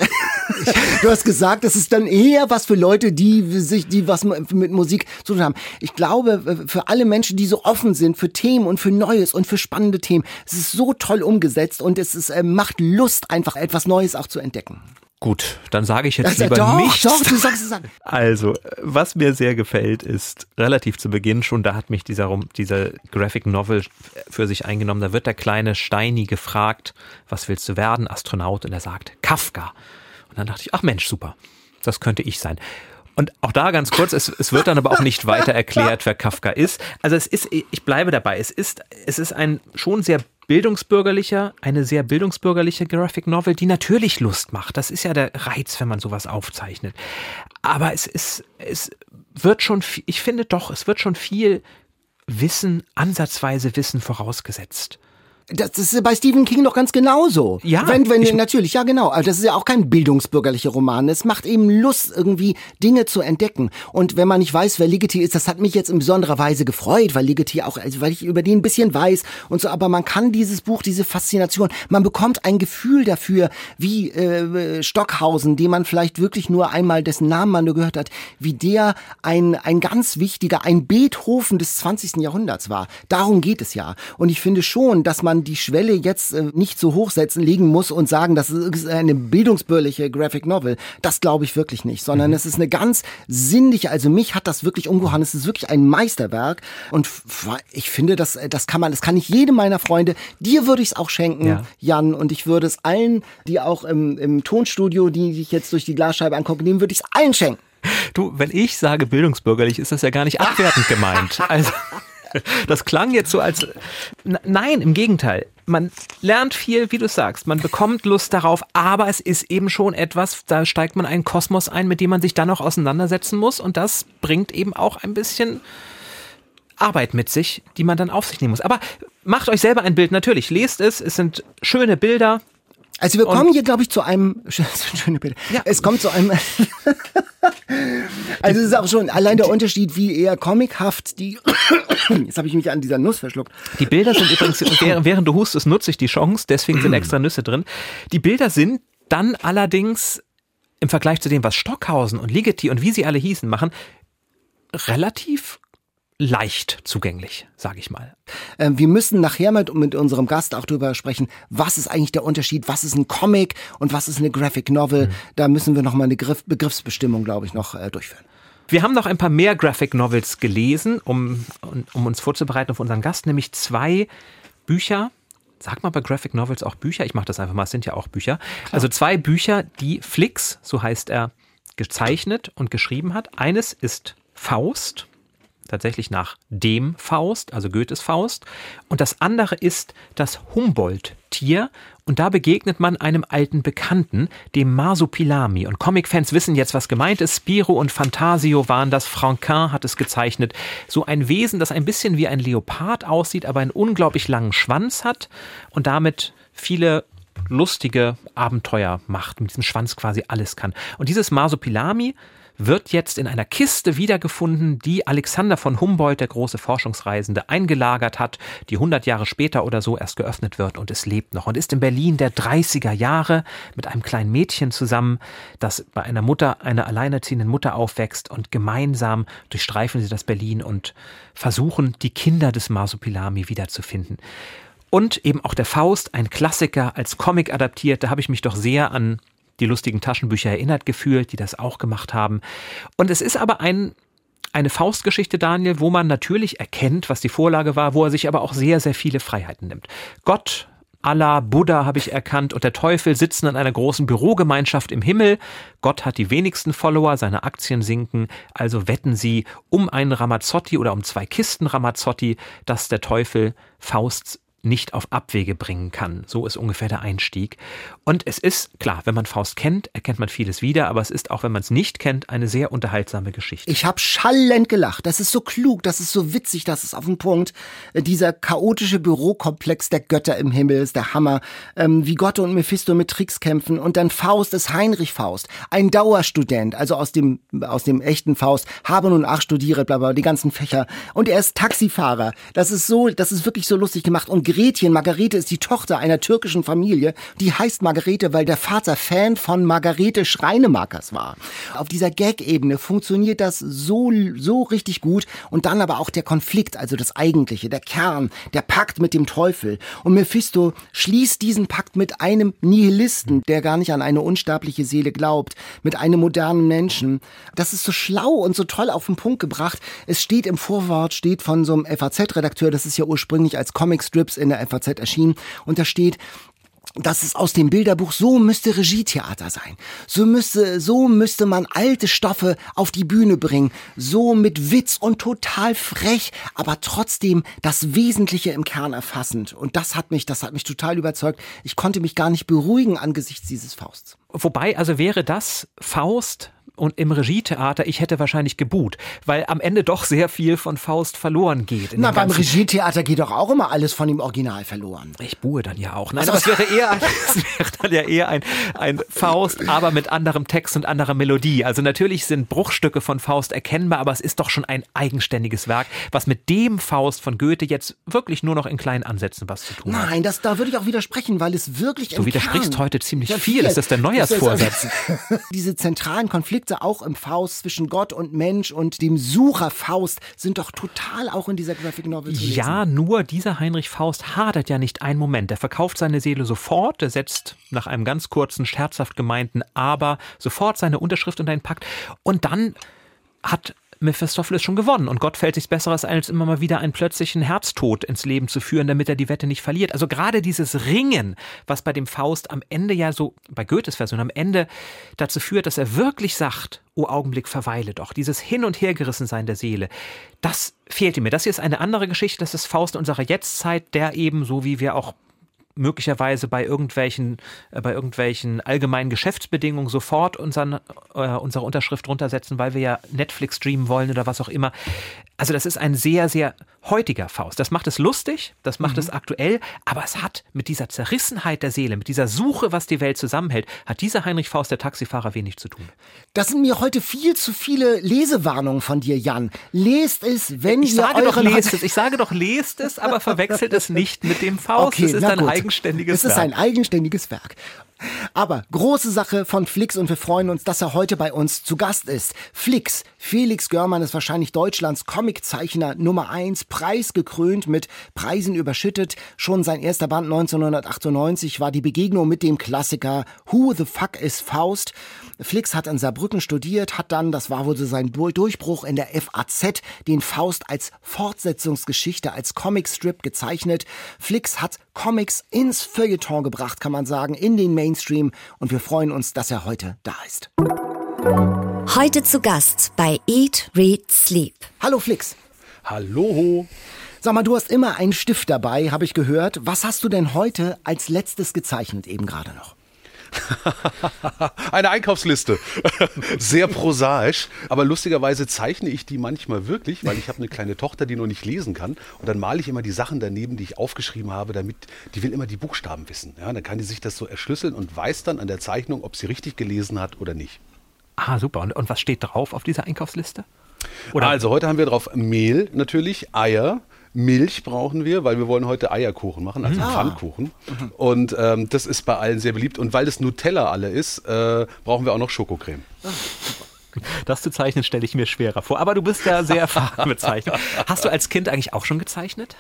du hast gesagt, es ist dann eher was für Leute, die sich, die was mit Musik zu tun haben. Ich glaube, für alle Menschen, die so offen sind für Themen und für Neues und für spannende Themen, es ist so toll umgesetzt umgesetzt und es ist, äh, macht Lust, einfach etwas Neues auch zu entdecken. Gut, dann sage ich jetzt also, lieber doch, nichts. Doch, du sagst es an. Also, was mir sehr gefällt, ist relativ zu Beginn schon, da hat mich dieser, dieser Graphic Novel für sich eingenommen. Da wird der kleine Steini gefragt, was willst du werden? Astronaut. Und er sagt, Kafka. Und dann dachte ich, ach Mensch, super. Das könnte ich sein. Und auch da ganz kurz, es, es wird dann aber auch nicht weiter erklärt, wer Kafka ist. Also es ist, ich bleibe dabei, es ist, es ist ein schon sehr bildungsbürgerlicher, eine sehr bildungsbürgerliche Graphic Novel, die natürlich Lust macht. Das ist ja der Reiz, wenn man sowas aufzeichnet. Aber es ist, es wird schon, ich finde doch, es wird schon viel Wissen, ansatzweise Wissen vorausgesetzt. Das ist bei Stephen King doch ganz genauso. Ja. Wenn, wenn, natürlich, ja genau. Aber das ist ja auch kein bildungsbürgerlicher Roman. Es macht eben Lust, irgendwie Dinge zu entdecken. Und wenn man nicht weiß, wer Ligeti ist, das hat mich jetzt in besonderer Weise gefreut, weil Ligeti auch, also weil ich über den ein bisschen weiß und so. Aber man kann dieses Buch, diese Faszination, man bekommt ein Gefühl dafür, wie äh, Stockhausen, den man vielleicht wirklich nur einmal, dessen Namen man nur gehört hat, wie der ein, ein ganz wichtiger, ein Beethoven des 20. Jahrhunderts war. Darum geht es ja. Und ich finde schon, dass man man die Schwelle jetzt äh, nicht so hochsetzen, legen muss und sagen, das ist eine bildungsbürgerliche Graphic Novel. Das glaube ich wirklich nicht, sondern mhm. es ist eine ganz sinnliche, also mich hat das wirklich umgehauen. Es ist wirklich ein Meisterwerk und ich finde, das, äh, das kann man, das kann ich jedem meiner Freunde, dir würde ich es auch schenken, ja. Jan, und ich würde es allen, die auch im, im Tonstudio, die sich jetzt durch die Glasscheibe angucken, dem würde ich es allen schenken. Du, wenn ich sage bildungsbürgerlich, ist das ja gar nicht abwertend gemeint. Also, das klang jetzt so als. Nein, im Gegenteil. Man lernt viel, wie du sagst. Man bekommt Lust darauf, aber es ist eben schon etwas, da steigt man einen Kosmos ein, mit dem man sich dann noch auseinandersetzen muss. Und das bringt eben auch ein bisschen Arbeit mit sich, die man dann auf sich nehmen muss. Aber macht euch selber ein Bild, natürlich. Lest es, es sind schöne Bilder. Also wir kommen hier, glaube ich, zu einem schöne Bilder. Ja. Es kommt zu einem. also es ist auch schon allein der Unterschied, wie eher comichaft die. Jetzt habe ich mich an dieser Nuss verschluckt. Die Bilder sind übrigens, während du hustest, nutze ich die Chance, deswegen sind extra Nüsse drin. Die Bilder sind dann allerdings im Vergleich zu dem, was Stockhausen und Ligeti und wie sie alle hießen, machen, relativ leicht zugänglich, sage ich mal. Ähm, wir müssen nachher mit, mit unserem Gast auch darüber sprechen, was ist eigentlich der Unterschied, was ist ein Comic und was ist eine Graphic Novel. Mhm. Da müssen wir nochmal eine Griff, Begriffsbestimmung, glaube ich, noch äh, durchführen. Wir haben noch ein paar mehr Graphic Novels gelesen, um, um uns vorzubereiten auf unseren Gast, nämlich zwei Bücher. Sag mal bei Graphic Novels auch Bücher? Ich mache das einfach mal, es sind ja auch Bücher. Klar. Also zwei Bücher, die Flix, so heißt er, gezeichnet und geschrieben hat. Eines ist Faust tatsächlich nach dem Faust, also Goethes Faust. Und das andere ist das Humboldt-Tier. Und da begegnet man einem alten Bekannten, dem Marsupilami. Und Comic-Fans wissen jetzt, was gemeint ist. Spiro und Fantasio waren das. Franquin hat es gezeichnet. So ein Wesen, das ein bisschen wie ein Leopard aussieht, aber einen unglaublich langen Schwanz hat und damit viele lustige Abenteuer macht, mit diesem Schwanz quasi alles kann. Und dieses Marsupilami wird jetzt in einer Kiste wiedergefunden, die Alexander von Humboldt, der große Forschungsreisende, eingelagert hat, die 100 Jahre später oder so erst geöffnet wird und es lebt noch und ist in Berlin der 30er Jahre mit einem kleinen Mädchen zusammen, das bei einer Mutter, einer alleinerziehenden Mutter aufwächst und gemeinsam durchstreifen sie das Berlin und versuchen, die Kinder des Marsupilami wiederzufinden. Und eben auch der Faust, ein Klassiker als Comic adaptiert, da habe ich mich doch sehr an die lustigen Taschenbücher erinnert gefühlt, die das auch gemacht haben. Und es ist aber ein eine Faustgeschichte, Daniel, wo man natürlich erkennt, was die Vorlage war, wo er sich aber auch sehr, sehr viele Freiheiten nimmt. Gott, Allah, Buddha habe ich erkannt und der Teufel sitzen in einer großen Bürogemeinschaft im Himmel. Gott hat die wenigsten Follower, seine Aktien sinken, also wetten sie um einen Ramazzotti oder um zwei Kisten Ramazzotti, dass der Teufel Faust nicht auf Abwege bringen kann. So ist ungefähr der Einstieg. Und es ist, klar, wenn man Faust kennt, erkennt man vieles wieder, aber es ist auch, wenn man es nicht kennt, eine sehr unterhaltsame Geschichte. Ich habe schallend gelacht. Das ist so klug, das ist so witzig, das ist auf den Punkt. Äh, dieser chaotische Bürokomplex der Götter im Himmel ist der Hammer. Ähm, wie Gott und Mephisto mit Tricks kämpfen. Und dann Faust ist Heinrich Faust, ein Dauerstudent, also aus dem, aus dem echten Faust, habe nun acht studiert, bla bla, die ganzen Fächer. Und er ist Taxifahrer. Das ist so, das ist wirklich so lustig gemacht. Und Gretchen, Margarete ist die Tochter einer türkischen Familie. Die heißt Margarete, weil der Vater Fan von Margarete Schreinemakers war. Auf dieser Gag-Ebene funktioniert das so, so richtig gut. Und dann aber auch der Konflikt, also das Eigentliche, der Kern, der Pakt mit dem Teufel. Und Mephisto schließt diesen Pakt mit einem Nihilisten, der gar nicht an eine unsterbliche Seele glaubt, mit einem modernen Menschen. Das ist so schlau und so toll auf den Punkt gebracht. Es steht im Vorwort, steht von so einem FAZ-Redakteur, das ist ja ursprünglich als Comic-Strips in der FAZ erschienen. Und da steht, dass es aus dem Bilderbuch so müsste Regietheater sein. So müsste, so müsste man alte Stoffe auf die Bühne bringen. So mit Witz und total frech, aber trotzdem das Wesentliche im Kern erfassend. Und das hat mich, das hat mich total überzeugt. Ich konnte mich gar nicht beruhigen angesichts dieses Fausts. Wobei, also wäre das Faust und im Regietheater, ich hätte wahrscheinlich geboot, weil am Ende doch sehr viel von Faust verloren geht. Na, beim Regietheater geht doch auch immer alles von dem Original verloren. Ich buhe dann ja auch. Nein, also, es wäre eher, es wäre dann ja eher ein, ein Faust, aber mit anderem Text und anderer Melodie. Also natürlich sind Bruchstücke von Faust erkennbar, aber es ist doch schon ein eigenständiges Werk, was mit dem Faust von Goethe jetzt wirklich nur noch in kleinen Ansätzen was zu tun hat. Nein, das, da würde ich auch widersprechen, weil es wirklich Du widersprichst Kern heute ziemlich viel. viel. Ist das der Neujahrsvorsatz? Diese zentralen Konflikte Konflikte auch im Faust zwischen Gott und Mensch und dem Sucher Faust sind doch total auch in dieser Graphic Novel zu lesen. Ja, nur dieser Heinrich Faust hadert ja nicht einen Moment. Er verkauft seine Seele sofort, er setzt nach einem ganz kurzen, scherzhaft gemeinten Aber sofort seine Unterschrift unter den Pakt und dann hat Mephistopheles schon gewonnen und Gott fällt sich Besseres als immer mal wieder einen plötzlichen Herztod ins Leben zu führen, damit er die Wette nicht verliert. Also gerade dieses Ringen, was bei dem Faust am Ende ja so, bei Goethes Version am Ende dazu führt, dass er wirklich sagt, O Augenblick, verweile doch. Dieses Hin- und Hergerissensein der Seele, das fehlte mir. Das hier ist eine andere Geschichte, das ist Faust unserer Jetztzeit, der eben, so wie wir auch möglicherweise bei irgendwelchen, äh, bei irgendwelchen allgemeinen Geschäftsbedingungen sofort unseren, äh, unsere Unterschrift runtersetzen, weil wir ja Netflix streamen wollen oder was auch immer. Also das ist ein sehr, sehr heutiger Faust. Das macht es lustig, das macht mhm. es aktuell, aber es hat mit dieser Zerrissenheit der Seele, mit dieser Suche, was die Welt zusammenhält, hat dieser Heinrich Faust, der Taxifahrer, wenig zu tun. Das sind mir heute viel zu viele Lesewarnungen von dir, Jan. Lest es, wenn ich ihr sage doch lest es. Ich sage doch lest es, aber verwechselt es nicht mit dem Faust. Okay, es ist ein gut. eigenständiges Werk. Es ist ein eigenständiges Werk. Aber große Sache von Flix und wir freuen uns, dass er heute bei uns zu Gast ist. Flix, Felix Görmann ist wahrscheinlich Deutschlands Comiczeichner Nummer eins, preisgekrönt, mit Preisen überschüttet. Schon sein erster Band 1998 war die Begegnung mit dem Klassiker Who the Fuck is Faust? Flix hat in Saarbrücken studiert, hat dann, das war wohl so sein Durchbruch in der FAZ, den Faust als Fortsetzungsgeschichte, als Comicstrip gezeichnet. Flix hat Comics ins Feuilleton gebracht, kann man sagen, in den Mainstream und wir freuen uns, dass er heute da ist. Heute zu Gast bei Eat, Read, Sleep. Hallo Flix. Hallo. Sag mal, du hast immer einen Stift dabei, habe ich gehört. Was hast du denn heute als letztes gezeichnet, eben gerade noch? Eine Einkaufsliste. Sehr prosaisch. Aber lustigerweise zeichne ich die manchmal wirklich, weil ich habe eine kleine Tochter, die noch nicht lesen kann. Und dann male ich immer die Sachen daneben, die ich aufgeschrieben habe, damit die will immer die Buchstaben wissen. Ja, dann kann die sich das so erschlüsseln und weiß dann an der Zeichnung, ob sie richtig gelesen hat oder nicht. Ah, super. Und, und was steht drauf auf dieser Einkaufsliste? Oder? Also heute haben wir drauf Mehl natürlich, Eier, Milch brauchen wir, weil wir wollen heute Eierkuchen machen, also ah. Pfannkuchen. Mhm. Und ähm, das ist bei allen sehr beliebt. Und weil das Nutella alle ist, äh, brauchen wir auch noch Schokocreme. Das zu zeichnen stelle ich mir schwerer vor. Aber du bist ja sehr erfahren mit Zeichnen. Hast du als Kind eigentlich auch schon gezeichnet?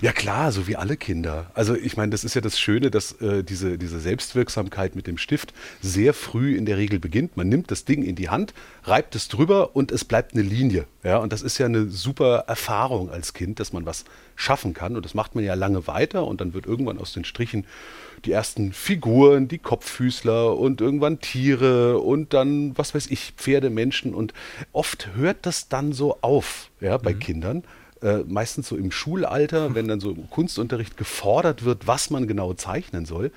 Ja klar, so wie alle Kinder. Also ich meine, das ist ja das Schöne, dass äh, diese, diese Selbstwirksamkeit mit dem Stift sehr früh in der Regel beginnt. Man nimmt das Ding in die Hand, reibt es drüber und es bleibt eine Linie. Ja, und das ist ja eine super Erfahrung als Kind, dass man was schaffen kann. Und das macht man ja lange weiter und dann wird irgendwann aus den Strichen die ersten Figuren, die Kopffüßler und irgendwann Tiere und dann, was weiß ich, Pferde, Menschen. Und oft hört das dann so auf, ja, bei mhm. Kindern äh, meistens so im Schulalter, wenn dann so im Kunstunterricht gefordert wird, was man genau zeichnen soll.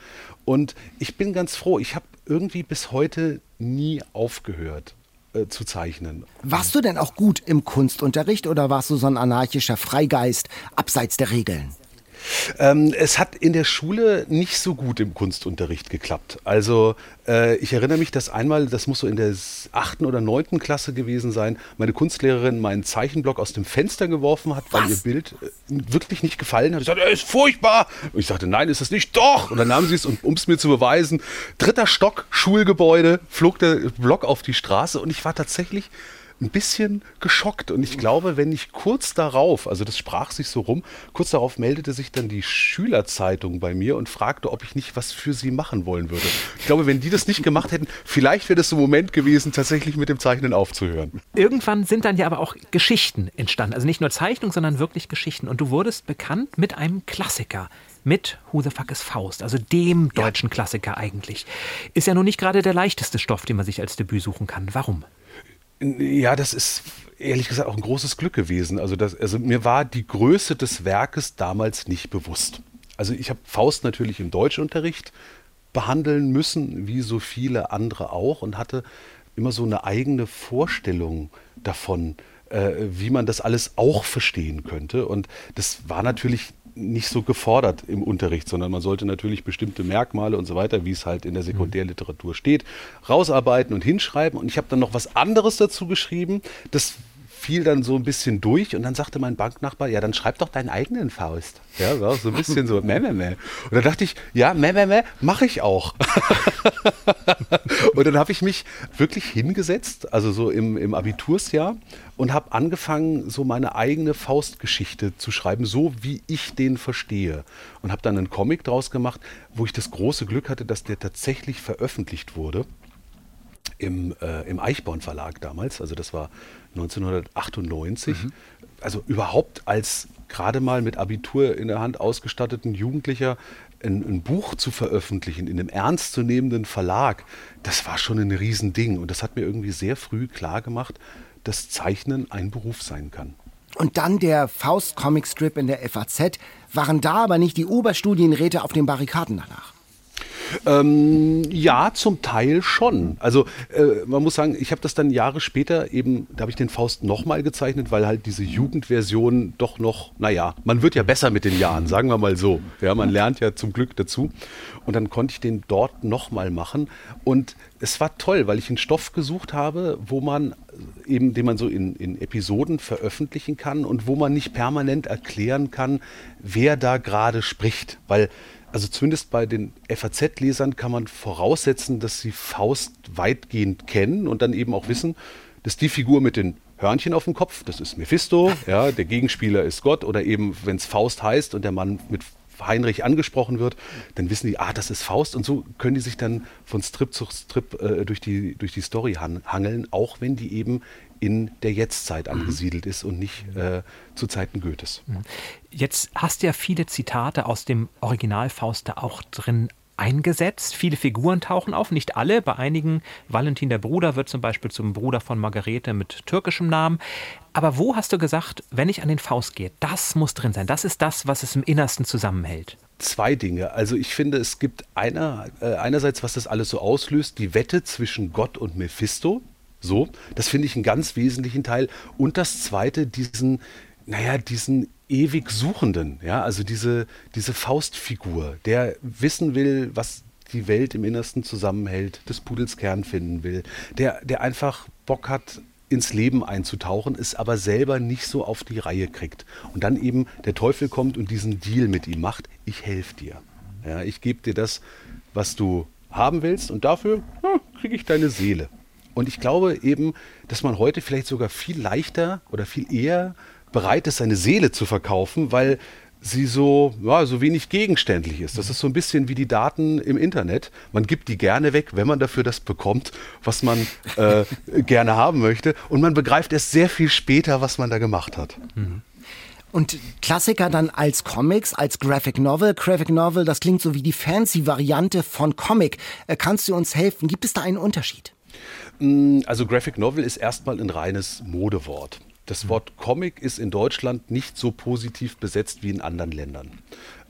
Und ich bin ganz froh, ich habe irgendwie bis heute nie aufgehört äh, zu zeichnen. Warst du denn auch gut im Kunstunterricht oder warst du so ein anarchischer Freigeist abseits der Regeln? Ähm, es hat in der Schule nicht so gut im Kunstunterricht geklappt. Also äh, ich erinnere mich, dass einmal, das muss so in der achten oder neunten Klasse gewesen sein, meine Kunstlehrerin meinen Zeichenblock aus dem Fenster geworfen hat, weil Was? ihr Bild äh, wirklich nicht gefallen hat. Ich sagte, er ist furchtbar. Und ich sagte, nein, ist es nicht. Doch. Und dann nahm sie es, um es mir zu beweisen, dritter Stock, Schulgebäude, flog der Block auf die Straße und ich war tatsächlich ein bisschen geschockt. Und ich glaube, wenn ich kurz darauf, also das sprach sich so rum, kurz darauf meldete sich dann die Schülerzeitung bei mir und fragte, ob ich nicht was für sie machen wollen würde. Ich glaube, wenn die das nicht gemacht hätten, vielleicht wäre das so ein Moment gewesen, tatsächlich mit dem Zeichnen aufzuhören. Irgendwann sind dann ja aber auch Geschichten entstanden. Also nicht nur Zeichnung, sondern wirklich Geschichten. Und du wurdest bekannt mit einem Klassiker mit Who the Fuck is Faust, also dem deutschen ja. Klassiker eigentlich. Ist ja nun nicht gerade der leichteste Stoff, den man sich als Debüt suchen kann. Warum? Ja, das ist ehrlich gesagt auch ein großes Glück gewesen. Also, das, also mir war die Größe des Werkes damals nicht bewusst. Also ich habe Faust natürlich im Deutschunterricht behandeln müssen, wie so viele andere auch, und hatte immer so eine eigene Vorstellung davon, äh, wie man das alles auch verstehen könnte. Und das war natürlich nicht so gefordert im Unterricht, sondern man sollte natürlich bestimmte Merkmale und so weiter, wie es halt in der Sekundärliteratur steht, rausarbeiten und hinschreiben. Und ich habe dann noch was anderes dazu geschrieben, das fiel dann so ein bisschen durch und dann sagte mein Banknachbar, ja, dann schreib doch deinen eigenen Faust. Ja, so, ein bisschen so, meh, meh, meh. Und dann dachte ich, ja, meh, meh, meh, mache ich auch. und dann habe ich mich wirklich hingesetzt, also so im, im Abitursjahr und habe angefangen, so meine eigene Faustgeschichte zu schreiben, so wie ich den verstehe. Und habe dann einen Comic draus gemacht, wo ich das große Glück hatte, dass der tatsächlich veröffentlicht wurde im, äh, im Eichborn Verlag damals, also das war 1998. Mhm. Also überhaupt als gerade mal mit Abitur in der Hand ausgestatteten Jugendlicher ein, ein, Buch zu veröffentlichen in einem ernstzunehmenden Verlag, das war schon ein Riesending. Und das hat mir irgendwie sehr früh klar gemacht, dass Zeichnen ein Beruf sein kann. Und dann der Faust-Comic-Strip in der FAZ. Waren da aber nicht die Oberstudienräte auf den Barrikaden danach? Ähm, ja, zum Teil schon. Also äh, man muss sagen, ich habe das dann Jahre später eben, da habe ich den Faust nochmal gezeichnet, weil halt diese Jugendversion doch noch, naja, man wird ja besser mit den Jahren, sagen wir mal so. Ja, man lernt ja zum Glück dazu. Und dann konnte ich den dort nochmal machen. Und es war toll, weil ich einen Stoff gesucht habe, wo man eben, den man so in, in Episoden veröffentlichen kann und wo man nicht permanent erklären kann, wer da gerade spricht. Weil also zumindest bei den FAZ-Lesern kann man voraussetzen, dass sie Faust weitgehend kennen und dann eben auch wissen, dass die Figur mit den Hörnchen auf dem Kopf, das ist Mephisto, ja, der Gegenspieler ist Gott oder eben, wenn es Faust heißt und der Mann mit Heinrich angesprochen wird, dann wissen die, ah, das ist Faust. Und so können die sich dann von Strip zu Strip äh, durch, die, durch die Story hangeln, auch wenn die eben in der Jetztzeit mhm. angesiedelt ist und nicht äh, zu Zeiten Goethes. Mhm. Jetzt hast du ja viele Zitate aus dem Original Faust da auch drin eingesetzt. Viele Figuren tauchen auf, nicht alle. Bei einigen, Valentin der Bruder wird zum Beispiel zum Bruder von Margarete mit türkischem Namen. Aber wo hast du gesagt, wenn ich an den Faust gehe, das muss drin sein, das ist das, was es im Innersten zusammenhält? Zwei Dinge. Also ich finde, es gibt einer, äh, einerseits, was das alles so auslöst, die Wette zwischen Gott und Mephisto. So, das finde ich einen ganz wesentlichen Teil. Und das zweite, diesen, naja, diesen ewig Suchenden, ja, also diese, diese Faustfigur, der wissen will, was die Welt im Innersten zusammenhält, des Pudels Kern finden will, der, der einfach Bock hat, ins Leben einzutauchen, es aber selber nicht so auf die Reihe kriegt. Und dann eben der Teufel kommt und diesen Deal mit ihm macht, ich helfe dir. Ja, ich gebe dir das, was du haben willst und dafür hm, kriege ich deine Seele. Und ich glaube eben, dass man heute vielleicht sogar viel leichter oder viel eher bereit ist, seine Seele zu verkaufen, weil sie so, ja, so wenig gegenständlich ist. Das ist so ein bisschen wie die Daten im Internet. Man gibt die gerne weg, wenn man dafür das bekommt, was man äh, gerne haben möchte. Und man begreift erst sehr viel später, was man da gemacht hat. Mhm. Und Klassiker dann als Comics, als Graphic Novel. Graphic Novel, das klingt so wie die fancy Variante von Comic. Äh, kannst du uns helfen? Gibt es da einen Unterschied? Mm, also Graphic Novel ist erstmal ein reines Modewort. Das Wort Comic ist in Deutschland nicht so positiv besetzt wie in anderen Ländern.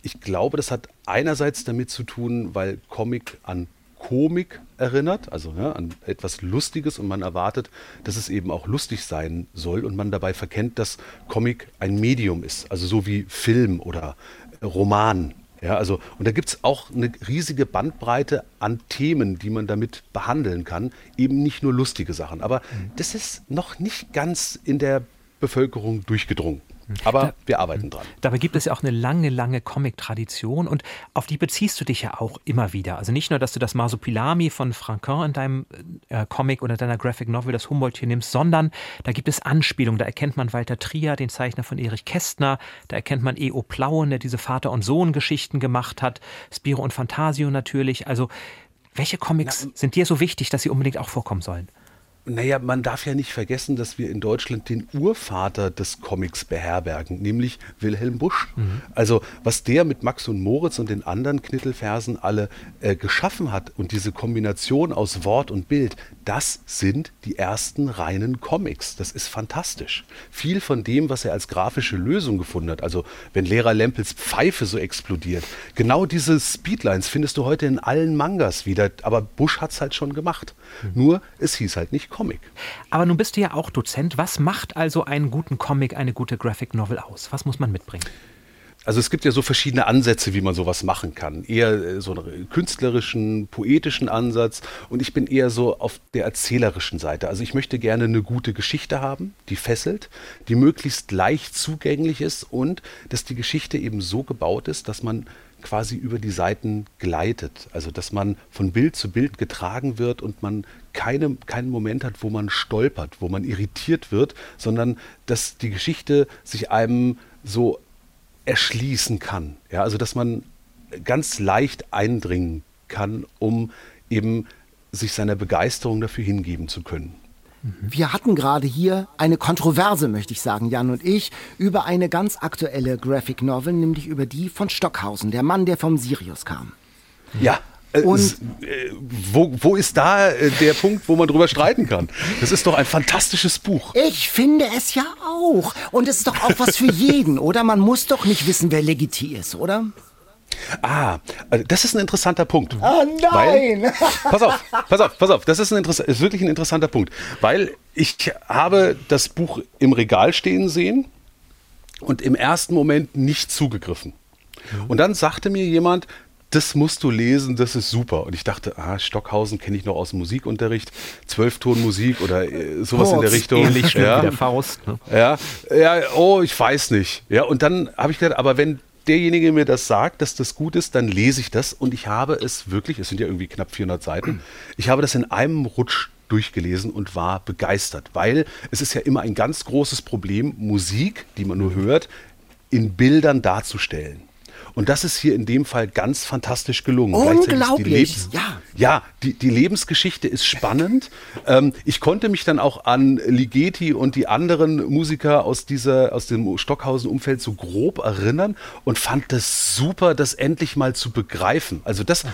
Ich glaube, das hat einerseits damit zu tun, weil Comic an Komik erinnert, also ja, an etwas Lustiges und man erwartet, dass es eben auch lustig sein soll und man dabei verkennt, dass Comic ein Medium ist, also so wie Film oder Roman ja, also, und da gibt es auch eine riesige Bandbreite an Themen, die man damit behandeln kann. Eben nicht nur lustige Sachen. Aber mhm. das ist noch nicht ganz in der Bevölkerung durchgedrungen. Aber da, wir arbeiten dran. Dabei gibt es ja auch eine lange, lange Comic-Tradition und auf die beziehst du dich ja auch immer wieder. Also nicht nur, dass du das Masopilami von Franquin in deinem äh, Comic oder deiner Graphic Novel, das Humboldt hier nimmst, sondern da gibt es Anspielungen. Da erkennt man Walter Trier, den Zeichner von Erich Kästner, da erkennt man E.O. Plauen, der diese Vater- und Sohn-Geschichten gemacht hat, Spiro und Fantasio natürlich. Also welche Comics Na, sind dir so wichtig, dass sie unbedingt auch vorkommen sollen? Naja, man darf ja nicht vergessen, dass wir in Deutschland den Urvater des Comics beherbergen, nämlich Wilhelm Busch. Mhm. Also was der mit Max und Moritz und den anderen Knittelfersen alle äh, geschaffen hat und diese Kombination aus Wort und Bild, das sind die ersten reinen Comics. Das ist fantastisch. Viel von dem, was er als grafische Lösung gefunden hat, also wenn Lehrer Lempels Pfeife so explodiert, genau diese Speedlines findest du heute in allen Mangas wieder, aber Busch hat es halt schon gemacht. Mhm. Nur, es hieß halt nicht Comic. Aber nun bist du ja auch Dozent. Was macht also einen guten Comic, eine gute Graphic Novel aus? Was muss man mitbringen? Also es gibt ja so verschiedene Ansätze, wie man sowas machen kann. Eher äh, so einen künstlerischen, poetischen Ansatz und ich bin eher so auf der erzählerischen Seite. Also ich möchte gerne eine gute Geschichte haben, die fesselt, die möglichst leicht zugänglich ist und dass die Geschichte eben so gebaut ist, dass man quasi über die Seiten gleitet. Also dass man von Bild zu Bild getragen wird und man keine, keinen Moment hat, wo man stolpert, wo man irritiert wird, sondern dass die Geschichte sich einem so erschließen kann. Ja, also dass man ganz leicht eindringen kann, um eben sich seiner Begeisterung dafür hingeben zu können. Wir hatten gerade hier eine Kontroverse, möchte ich sagen, Jan und ich, über eine ganz aktuelle Graphic Novel, nämlich über die von Stockhausen, der Mann, der vom Sirius kam. Ja. Äh, Und- äh, wo, wo ist da äh, der Punkt, wo man drüber streiten kann? Das ist doch ein fantastisches Buch. Ich finde es ja auch. Und es ist doch auch was für jeden, oder? Man muss doch nicht wissen, wer Legiti ist, oder? Ah, also das ist ein interessanter Punkt. Ah, nein! Weil, pass auf, pass auf, pass auf. Das ist, ein ist wirklich ein interessanter Punkt. Weil ich habe das Buch im Regal stehen sehen und im ersten Moment nicht zugegriffen. Und dann sagte mir jemand, das musst du lesen, das ist super. Und ich dachte, ah, Stockhausen kenne ich noch aus dem Musikunterricht, Zwölftonmusik oder äh, sowas in der Richtung. Ähnlich ja. wie der Faust. Ne? Ja, ja, oh, ich weiß nicht. Ja, und dann habe ich gedacht, aber wenn derjenige mir das sagt, dass das gut ist, dann lese ich das und ich habe es wirklich, es sind ja irgendwie knapp 400 Seiten, ich habe das in einem Rutsch durchgelesen und war begeistert, weil es ist ja immer ein ganz großes Problem, Musik, die man nur hört, in Bildern darzustellen. Und das ist hier in dem Fall ganz fantastisch gelungen. Die Unglaublich, Lebens- ja. ja, die, die Lebensgeschichte ist spannend. ähm, ich konnte mich dann auch an Ligeti und die anderen Musiker aus, dieser, aus dem Stockhausen-Umfeld so grob erinnern und fand das super, das endlich mal zu begreifen. Also das äh,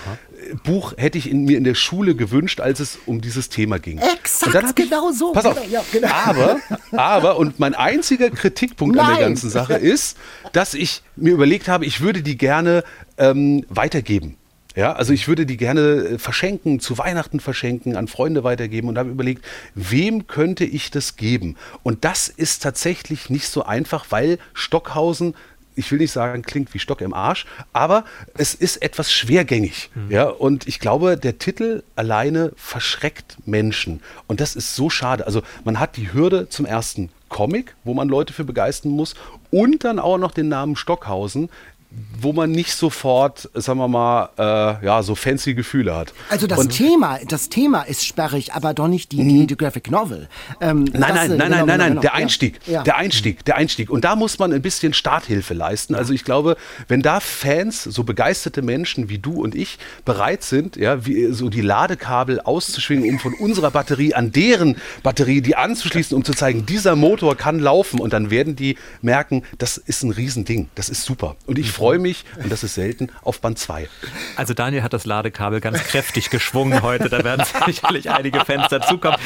Buch hätte ich in, mir in der Schule gewünscht, als es um dieses Thema ging. Exakt, ich- genau so. Pass auf. Genau, ja, genau. Aber, aber, und mein einziger Kritikpunkt an Nein. der ganzen Sache ist, dass ich mir überlegt habe, ich würde die gerne ähm, weitergeben. Ja, also ich würde die gerne äh, verschenken, zu Weihnachten verschenken, an Freunde weitergeben und habe überlegt, wem könnte ich das geben? Und das ist tatsächlich nicht so einfach, weil Stockhausen ich will nicht sagen, klingt wie Stock im Arsch, aber es ist etwas schwergängig. Ja, und ich glaube, der Titel alleine verschreckt Menschen. Und das ist so schade. Also man hat die Hürde zum ersten Comic, wo man Leute für begeistern muss, und dann auch noch den Namen Stockhausen, wo man nicht sofort, sagen wir mal, äh, ja, so fancy Gefühle hat. Also das Und- Thema, das Thema ist sperrig, aber doch nicht die, die, die Graphic Novel. Ähm, Nein, das, nein, äh, nein, genau, nein, nein, genau, nein, genau. der Ja. Einstieg, Ja. der Einstieg, der Einstieg. Und da muss man ein bisschen Starthilfe leisten. Also ich glaube, wenn da Fans, so begeisterte Menschen wie du und ich, bereit sind, ja, wie, so die Ladekabel auszuschwingen, um von unserer Batterie an deren Batterie die anzuschließen, um zu zeigen, dieser Motor kann laufen. Und dann werden die merken, das ist ein Riesending, das ist super. Und ich freue mich, und das ist selten, auf Band 2. Also Daniel hat das Ladekabel ganz kräftig geschwungen heute. Da werden sicherlich einige Fans dazukommen.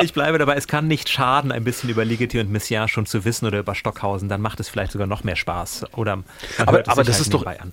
Ich bleibe dabei, es kann nicht schaden, ein bisschen über Ligeti und Messiaen schon zu wissen oder über Stockhausen. Dann macht es vielleicht sogar noch mehr Spaß. Oder Aber- aber das halt ist doch- an.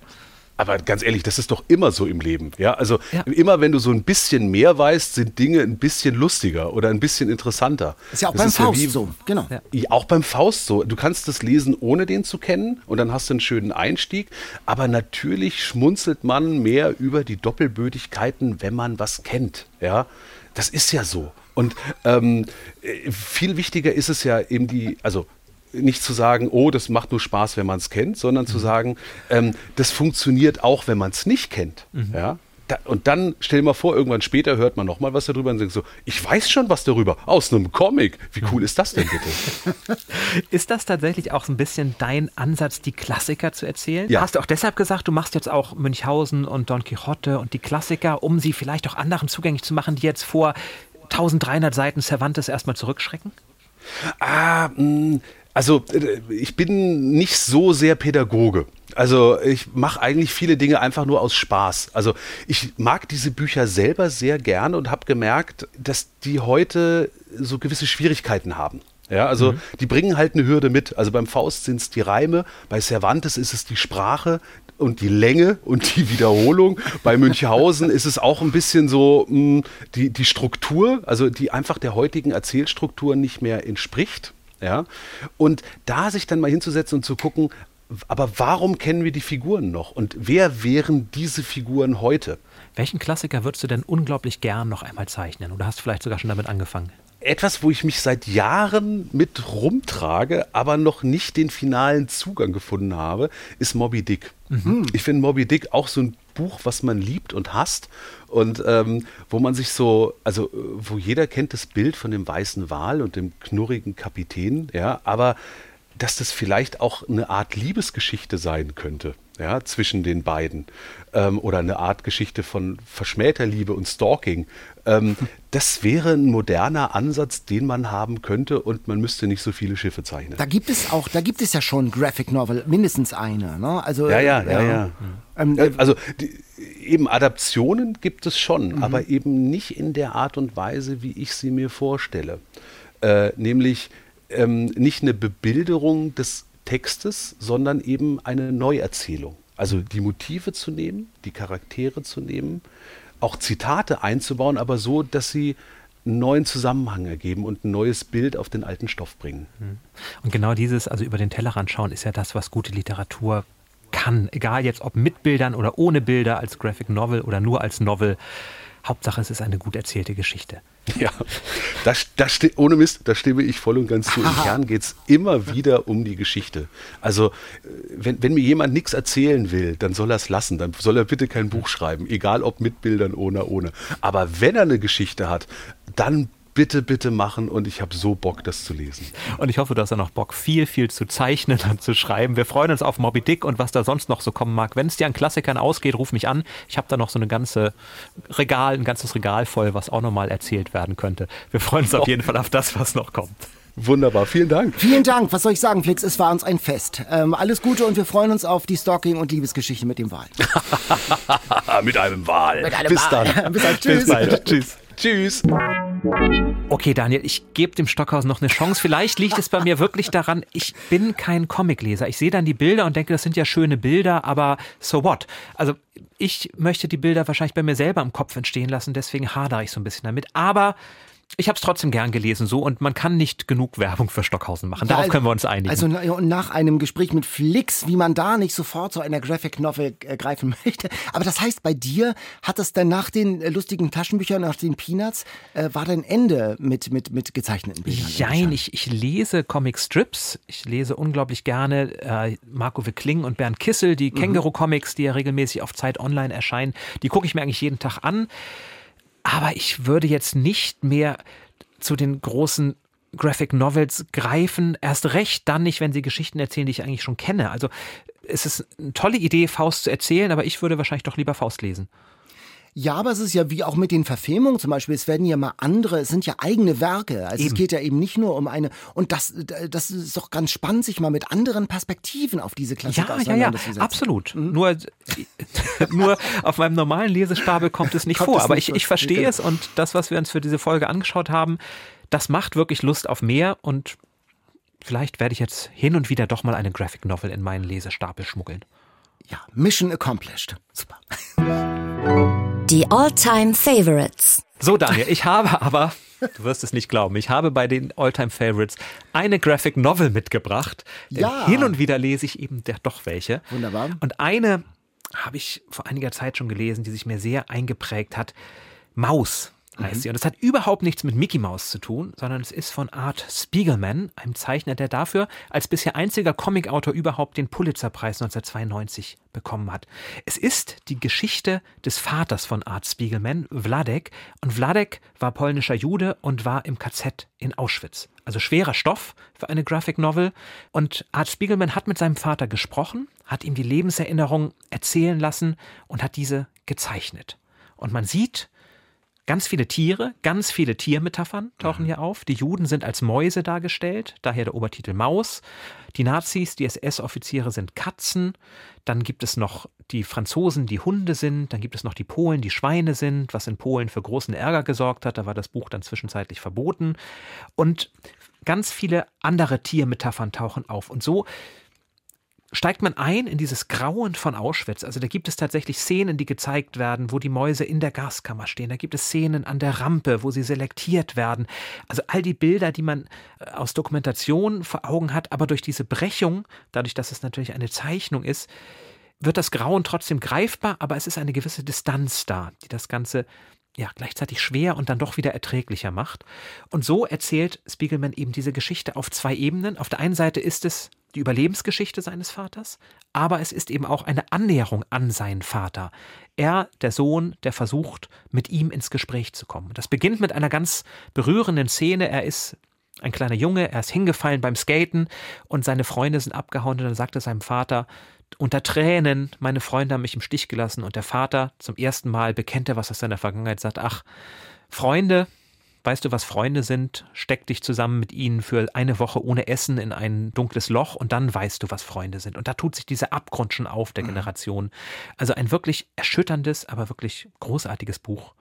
Aber ganz ehrlich, das ist doch immer so im Leben. Ja, also Ja. immer wenn du so ein bisschen mehr weißt, sind Dinge ein bisschen lustiger oder ein bisschen interessanter. Ist ja auch Das beim Faust wie- so, genau. Ja. Ja, Auch beim Faust so. Du kannst das lesen, ohne den zu kennen und dann hast du einen schönen Einstieg. Aber natürlich schmunzelt man mehr über die Doppelbödigkeiten, wenn man was kennt. Ja, das ist ja so. Und ähm, äh, viel wichtiger ist es ja eben die, also nicht zu sagen, oh, das macht nur Spaß, wenn man es kennt, sondern Mhm. zu sagen, ähm, das funktioniert auch, wenn man es nicht kennt. Mhm. Ja? Da, und dann stell dir mal vor, irgendwann später hört man noch mal was darüber und denkt so, ich weiß schon was darüber, aus einem Comic. Wie cool ist das denn bitte? Ist das tatsächlich auch so ein bisschen dein Ansatz, die Klassiker zu erzählen? Ja. Hast du auch deshalb gesagt, du machst jetzt auch Münchhausen und Don Quixote und die Klassiker, um sie vielleicht auch anderen zugänglich zu machen, die jetzt vor 1300 Seiten Cervantes erstmal zurückschrecken? Ah, mh, also äh, ich bin nicht so sehr Pädagoge. Also ich mache eigentlich viele Dinge einfach nur aus Spaß. Also ich mag diese Bücher selber sehr gerne und habe gemerkt, dass die heute so gewisse Schwierigkeiten haben. Ja, also die bringen halt eine Hürde mit. Also beim Faust sind es die Reime, bei Cervantes ist es die Sprache und die Länge und die Wiederholung. Bei Münchhausen ist es auch ein bisschen so mh, die, die Struktur, also die einfach der heutigen Erzählstruktur nicht mehr entspricht. Ja? Und da sich dann mal hinzusetzen und zu gucken, aber warum kennen wir die Figuren noch? Und wer wären diese Figuren heute? Welchen Klassiker würdest du denn unglaublich gern noch einmal zeichnen? Oder hast du vielleicht sogar schon damit angefangen? Etwas, wo ich mich seit Jahren mit rumtrage, aber noch nicht den finalen Zugang gefunden habe, ist Moby Dick. Ich finde Moby Dick auch so ein Buch, was man liebt und hasst und ähm, wo man sich so, also wo jeder kennt das Bild von dem weißen Wal und dem knurrigen Kapitän, ja, aber dass das vielleicht auch eine Art Liebesgeschichte sein könnte. ja, zwischen den beiden ähm, oder eine Art Geschichte von verschmähter Liebe und Stalking. Ähm, das wäre ein moderner Ansatz, den man haben könnte und man müsste nicht so viele Schiffe zeichnen. Da gibt es auch, da gibt es ja schon Graphic Novel, mindestens eine. Ne? Also, ja, ja, ja, ja. Ähm, also die, eben Adaptionen gibt es schon, mhm. aber eben nicht in der Art und Weise, wie ich sie mir vorstelle. Äh, nämlich ähm, nicht eine Bebilderung des Textes, sondern eben eine Neuerzählung. Also die Motive zu nehmen, die Charaktere zu nehmen, auch Zitate einzubauen, aber so, dass sie einen neuen Zusammenhang ergeben und ein neues Bild auf den alten Stoff bringen. Hm. Und genau dieses, also über den Tellerrand schauen, ist ja das, was gute Literatur kann. Egal jetzt ob mit Bildern oder ohne Bilder, als Graphic Novel oder nur als Novel. Hauptsache, es ist eine gut erzählte Geschichte. Ja, das, das, ohne Mist, da stimme ich voll und ganz zu. Im Kern geht es immer wieder um die Geschichte. Also, äh, wenn, wenn mir jemand nichts erzählen will, dann soll er es lassen. Dann soll er bitte kein Buch schreiben, egal ob mit Bildern oder ohne. Aber wenn er eine Geschichte hat, dann bitte, bitte machen und ich habe so Bock, das zu lesen. Und ich hoffe, du hast auch noch Bock, viel, viel zu zeichnen und zu schreiben. Wir freuen uns auf Moby Dick und was da sonst noch so kommen mag. Wenn es dir an Klassikern ausgeht, ruf mich an. Ich habe da noch so eine ganze Regal, ein ganzes Regal voll, was auch nochmal erzählt werden könnte. Wir freuen uns auf jeden Fall auf das, was noch kommt. Wunderbar, vielen Dank. Vielen Dank. Was soll ich sagen, Flix? Es war uns ein Fest. Ähm, alles Gute und wir freuen uns auf die Stalking- und Liebesgeschichte mit dem Wal. mit einem Wal. Mit einem Bis Wal. dann. Bis dann. Tschüss. Bis bald. Tschüss. Tschüss. Okay, Daniel, ich gebe dem Stockhausen noch eine Chance. Vielleicht liegt es bei mir wirklich daran, ich bin kein Comicleser. Ich sehe dann die Bilder und denke, das sind ja schöne Bilder, aber so what? Also ich möchte die Bilder wahrscheinlich bei mir selber im Kopf entstehen lassen, deswegen hadere ich so ein bisschen damit. Aber ich habe es trotzdem gern gelesen so und man kann nicht genug Werbung für Stockhausen machen. Darauf können wir uns einigen. Also nach einem Gespräch mit Flix, wie man da nicht sofort zu einer Graphic Novel äh, greifen möchte. Aber das heißt, bei dir hat es dann nach den äh, lustigen Taschenbüchern, nach den Peanuts, äh, war dein Ende mit, mit, mit gezeichneten Bildern? Nein, ich, ich lese Comic Strips. Ich lese unglaublich gerne äh, Marco Wickling und Bernd Kissel, die mhm. Känguru-Comics, die ja regelmäßig auf Zeit online erscheinen. Die gucke ich mir eigentlich jeden Tag an. Aber ich würde jetzt nicht mehr zu den großen Graphic Novels greifen. Erst recht dann nicht, wenn sie Geschichten erzählen, die ich eigentlich schon kenne. Also es ist eine tolle Idee, Faust zu erzählen, aber ich würde wahrscheinlich doch lieber Faust lesen. Ja, aber es ist ja wie auch mit den Verfilmungen zum Beispiel. Es werden ja mal andere, es sind ja eigene Werke. Also eben. es geht ja eben nicht nur um eine. Und das, das ist doch ganz spannend, sich mal mit anderen Perspektiven auf diese Klassiker ja, ja, ja, absolut. Mhm. Nur, nur auf meinem normalen Lesestapel kommt es nicht kommt vor. Es aber nicht ich, ich verstehe genau. es und das, was wir uns für diese Folge angeschaut haben, das macht wirklich Lust auf mehr und vielleicht werde ich jetzt hin und wieder doch mal eine Graphic Novel in meinen Lesestapel schmuggeln. Ja, Mission accomplished. Super. Die All-Time Favorites. So, Daniel, ich habe aber, du wirst es nicht glauben, ich habe bei den All-Time Favorites eine Graphic Novel mitgebracht. Ja. Hin und wieder lese ich eben doch welche. Wunderbar. Und eine habe ich vor einiger Zeit schon gelesen, die sich mir sehr eingeprägt hat. Maus heißt mhm. sie. Und das hat überhaupt nichts mit Mickey Mouse zu tun, sondern es ist von Art Spiegelman, einem Zeichner, der dafür als bisher einziger Comicautor überhaupt den Pulitzerpreis 1992 bekommen hat. Es ist die Geschichte des Vaters von Art Spiegelman, Wladek. Und Wladek war polnischer Jude und war im KZ in Auschwitz. Also schwerer Stoff für eine Graphic Novel. Und Art Spiegelman hat mit seinem Vater gesprochen, hat ihm die Lebenserinnerung erzählen lassen und hat diese gezeichnet. Und man sieht, Ganz viele Tiere, ganz viele Tiermetaphern tauchen mhm. hier auf. Die Juden sind als Mäuse dargestellt, daher der Obertitel Maus. Die Nazis, die SS-Offiziere sind Katzen. Dann gibt es noch die Franzosen, die Hunde sind. Dann gibt es noch die Polen, die Schweine sind, was in Polen für großen Ärger gesorgt hat. Da war das Buch dann zwischenzeitlich verboten. Und ganz viele andere Tiermetaphern tauchen auf. Und so steigt man ein in dieses Grauen von Auschwitz. Also da gibt es tatsächlich Szenen, die gezeigt werden, wo die Mäuse in der Gaskammer stehen. Da gibt es Szenen an der Rampe, wo sie selektiert werden. Also all die Bilder, die man äh, aus Dokumentation vor Augen hat, aber durch diese Brechung, dadurch, dass es natürlich eine Zeichnung ist, wird das Grauen trotzdem greifbar, aber es ist eine gewisse Distanz da, die das Ganze ja, gleichzeitig schwer und dann doch wieder erträglicher macht. Und so erzählt Spiegelman eben diese Geschichte auf zwei Ebenen. Auf der einen Seite ist es die Überlebensgeschichte seines Vaters, aber es ist eben auch eine Annäherung an seinen Vater. Er, der Sohn, der versucht, mit ihm ins Gespräch zu kommen. Das beginnt mit einer ganz berührenden Szene. Er ist ein kleiner Junge, er ist hingefallen beim Skaten und seine Freunde sind abgehauen und dann sagt er seinem Vater, unter Tränen, meine Freunde haben mich im Stich gelassen und der Vater zum ersten Mal bekennt er was aus seiner Vergangenheit, sagt, ach, Freunde, weißt du, was Freunde sind? Steck dich zusammen mit ihnen für eine Woche ohne Essen in ein dunkles Loch und dann weißt du, was Freunde sind. Und da tut sich dieser Abgrund schon auf der mhm. Generation. Also ein wirklich erschütterndes, aber wirklich großartiges Buch.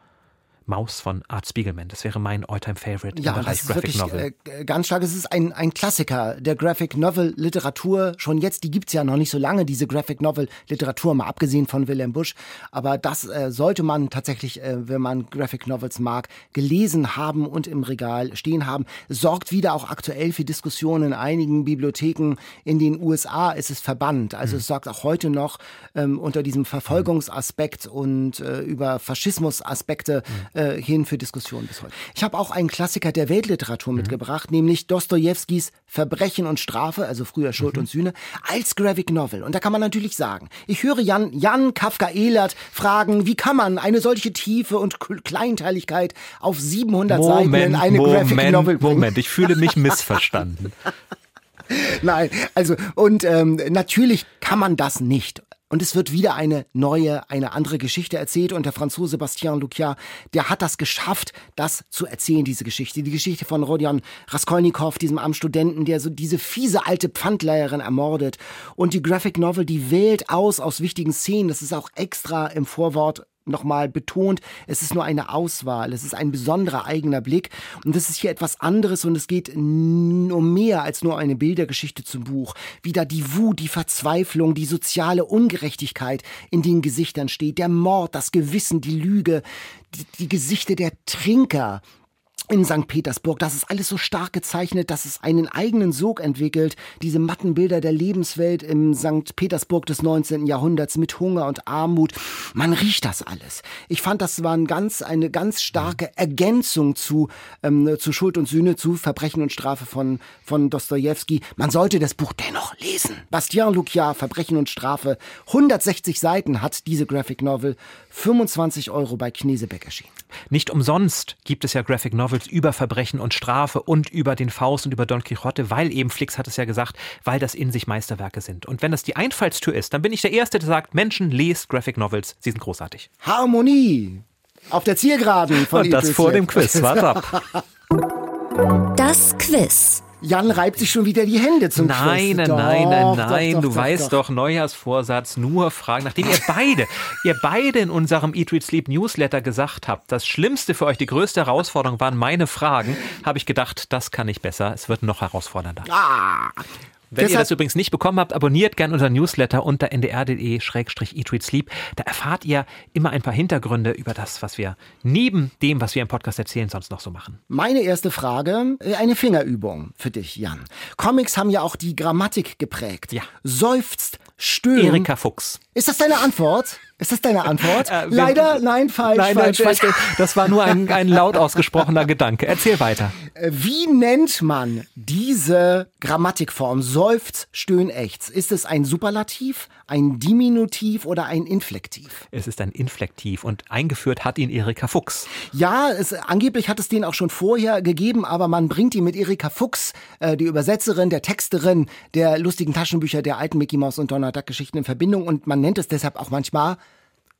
Maus von Art Spiegelman. Das wäre mein Alltime favorite ja, im Bereich das ist Graphic wirklich, Novel. Äh, ganz stark. Es ist ein, ein Klassiker der Graphic Novel Literatur. Schon jetzt, die gibt es ja noch nicht so lange, diese Graphic Novel Literatur, mal abgesehen von William Bush. Aber das äh, sollte man tatsächlich, äh, wenn man Graphic Novels mag, gelesen haben und im Regal stehen haben. Sorgt wieder auch aktuell für Diskussionen in einigen Bibliotheken. In den USA ist es verbannt. Also mhm. es sorgt auch heute noch ähm, unter diesem Verfolgungsaspekt und äh, über Faschismusaspekte mhm äh, hin für Diskussionen bis heute. Ich habe auch einen Klassiker der Weltliteratur mhm. mitgebracht, nämlich Dostojewskis Verbrechen und Strafe, also früher Schuld mhm. und Sühne, als Graphic Novel. Und da kann man natürlich sagen, ich höre Jan, Jan Kafka Ehlert fragen, wie kann man eine solche Tiefe und Kleinteiligkeit auf 700 Moment, Seiten in eine Moment, Graphic Novel bringen? Moment, ich fühle mich missverstanden. Nein, also und ähm, natürlich kann man das nicht. Und es wird wieder eine neue, eine andere Geschichte erzählt. Und der Franzose Bastien Lucia, der hat das geschafft, das zu erzählen, diese Geschichte. Die Geschichte von Rodion Raskolnikow, diesem armen Studenten, der so diese fiese alte Pfandleiherin ermordet. Und die Graphic Novel, die wählt aus aus wichtigen Szenen. Das ist auch extra im Vorwort nochmal betont, es ist nur eine Auswahl, es ist ein besonderer eigener Blick und das ist hier etwas anderes und es geht um mehr als nur eine Bildergeschichte zum Buch. Wieder die Wut, die Verzweiflung, die soziale Ungerechtigkeit in den Gesichtern steht, der Mord, das Gewissen, die Lüge, die, die Gesichter der Trinker, in St. Petersburg. Das ist alles so stark gezeichnet, dass es einen eigenen Sog entwickelt. Diese matten Bilder der Lebenswelt im St. Petersburg des 19. Jahrhunderts mit Hunger und Armut. Man riecht das alles. Ich fand, das war ein ganz, eine ganz starke Ergänzung zu, ähm, zu Schuld und Sühne, zu Verbrechen und Strafe von, von Dostoevsky. Man sollte das Buch dennoch lesen. Bastien Lucia, Verbrechen und Strafe. 160 Seiten hat diese Graphic Novel. 25 Euro bei Knesebeck erschienen. Nicht umsonst gibt es ja Graphic Novels über Verbrechen und Strafe und über den Faust und über Don Quixote, weil eben Flix hat es ja gesagt, weil das in sich Meisterwerke sind. Und wenn das die Einfallstür ist, dann bin ich der Erste, der sagt, Menschen, lest Graphic Novels, sie sind großartig. Harmonie auf der Zielgeraden von Und das vor dem Quiz, warte ab. Das Quiz. Jan reibt sich schon wieder die Hände zum nein, Schluss. Nein, nein, nein, nein, du doch, weißt doch, Neujahrsvorsatz, nur Fragen. Nachdem ihr beide, ihr beide in unserem Eat, Read, Sleep Newsletter gesagt habt, das Schlimmste für euch, die größte Herausforderung waren meine Fragen, habe ich gedacht, das kann ich besser. Es wird noch herausfordernder. Ah, wenn Deshalb ihr das übrigens nicht bekommen habt, abonniert gerne unser Newsletter unter ndr.de-eatreadsleep. Da erfahrt ihr immer ein paar Hintergründe über das, was wir neben dem, was wir im Podcast erzählen, sonst noch so machen. Meine erste Frage, äh, eine Fingerübung für dich, Jan. Comics haben ja auch die Grammatik geprägt. Ja. Seufzt, stöhnt. Erika Fuchs. Ist das deine Antwort? Ist das deine Antwort? Äh, Leider, nein, falsch, nein, falsch, nein, falsch. Das war nur ein, ein laut ausgesprochener Gedanke. Erzähl weiter. Äh, wie nennt man diese Grammatikform? Seufz, stöhn, ächz. Ist es ein Superlativ, ein Diminutiv oder ein Inflektiv? Es ist ein Inflektiv und eingeführt hat ihn Erika Fuchs. Ja, es, angeblich hat es den auch schon vorher gegeben, aber man bringt ihn mit Erika Fuchs, äh, die Übersetzerin, der Texterin der lustigen Taschenbücher der alten Mickey Mouse und Donald Duck Geschichten in Verbindung und man nennt es deshalb auch manchmal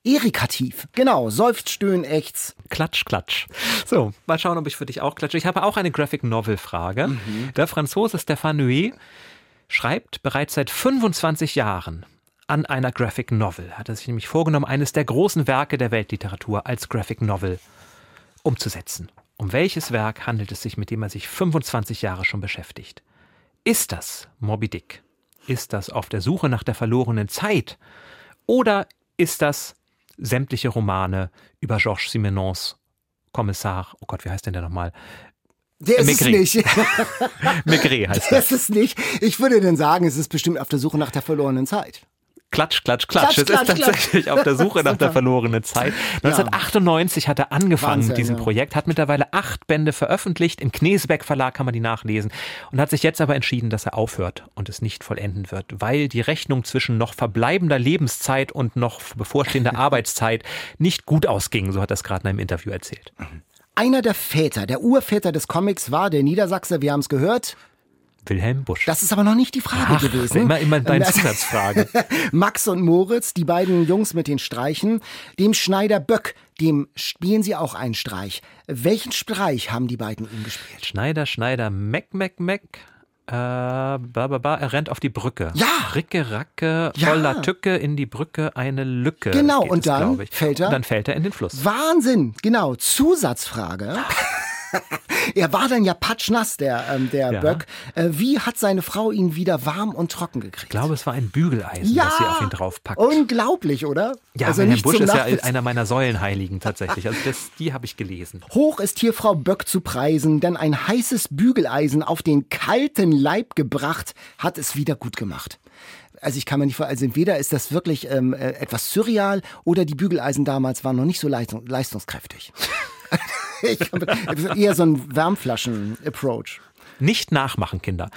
Erikativ. Genau, seufzt, stöhn, ächz. Klatsch, klatsch. So, mal schauen, ob ich für dich auch klatsche. Ich habe auch eine Graphic Novel Frage. Mhm. Der Franzose Stéphane Nuet schreibt bereits seit 25 Jahren an einer Graphic Novel. Hat er sich nämlich vorgenommen, eines der großen Werke der Weltliteratur als Graphic Novel umzusetzen. Um welches Werk handelt es sich, mit dem er sich 25 Jahre schon beschäftigt? Ist das Moby Dick? Ist das auf der Suche nach der verlorenen Zeit? Oder ist das sämtliche Romane über Georges Simenons Kommissar, oh Gott, wie heißt denn der nochmal? Der ist Maigret. es nicht. Maigret heißt der. Der ist es nicht. Ich würde denn sagen, es ist bestimmt auf der Suche nach der verlorenen Zeit. Klatsch, klatsch, klatsch. klatsch es klatsch, ist tatsächlich klatsch. auf der Suche nach der verlorenen Zeit. 1998 hat er angefangen Wahnsinn, mit diesem ja. Projekt, hat mittlerweile acht Bände veröffentlicht. Im Knesebeck Verlag kann man die nachlesen und hat sich jetzt aber entschieden, dass er aufhört und es nicht vollenden wird, weil die Rechnung zwischen noch verbleibender Lebenszeit und noch bevorstehender Arbeitszeit nicht gut ausging. So hat er es gerade in einem Interview erzählt. Einer der Väter, der Urväter des Comics war der Niedersachse, wir haben es gehört, Wilhelm Busch. Das ist aber noch nicht die Frage Ach, gewesen. Immer, immer deine Zusatzfrage. Max und Moritz, die beiden Jungs mit den Streichen, dem Schneider Böck, dem spielen sie auch einen Streich. Welchen Streich haben die beiden ihm gespielt? Schneider, Schneider, Meck, Meck, Meck. Äh, ba, ba, ba, er rennt auf die Brücke. Ja. Ricke, Racke, Ja. voller Tücke, in die Brücke eine Lücke. Genau, und es, dann ich. fällt er- Und dann fällt er in den Fluss. Wahnsinn, genau. Zusatzfrage. er war dann ja patschnass, der, ähm, der Ja. Böck. Äh, wie hat seine Frau ihn wieder warm und trocken gekriegt? Ich glaube, es war ein Bügeleisen, ja, das sie auf ihn draufpackt. unglaublich, oder? ja, also nicht Busch ist ja einer meiner Säulenheiligen tatsächlich. Also das, die habe ich gelesen. Hoch ist hier Frau Böck zu preisen, denn ein heißes Bügeleisen auf den kalten Leib gebracht hat es wieder gut gemacht. Also ich kann mir nicht vor, also entweder ist das wirklich ähm, äh, etwas surreal oder die Bügeleisen damals waren noch nicht so leistung, leistungskräftig. eher so ein Wärmflaschen-Approach. Nicht nachmachen, Kinder.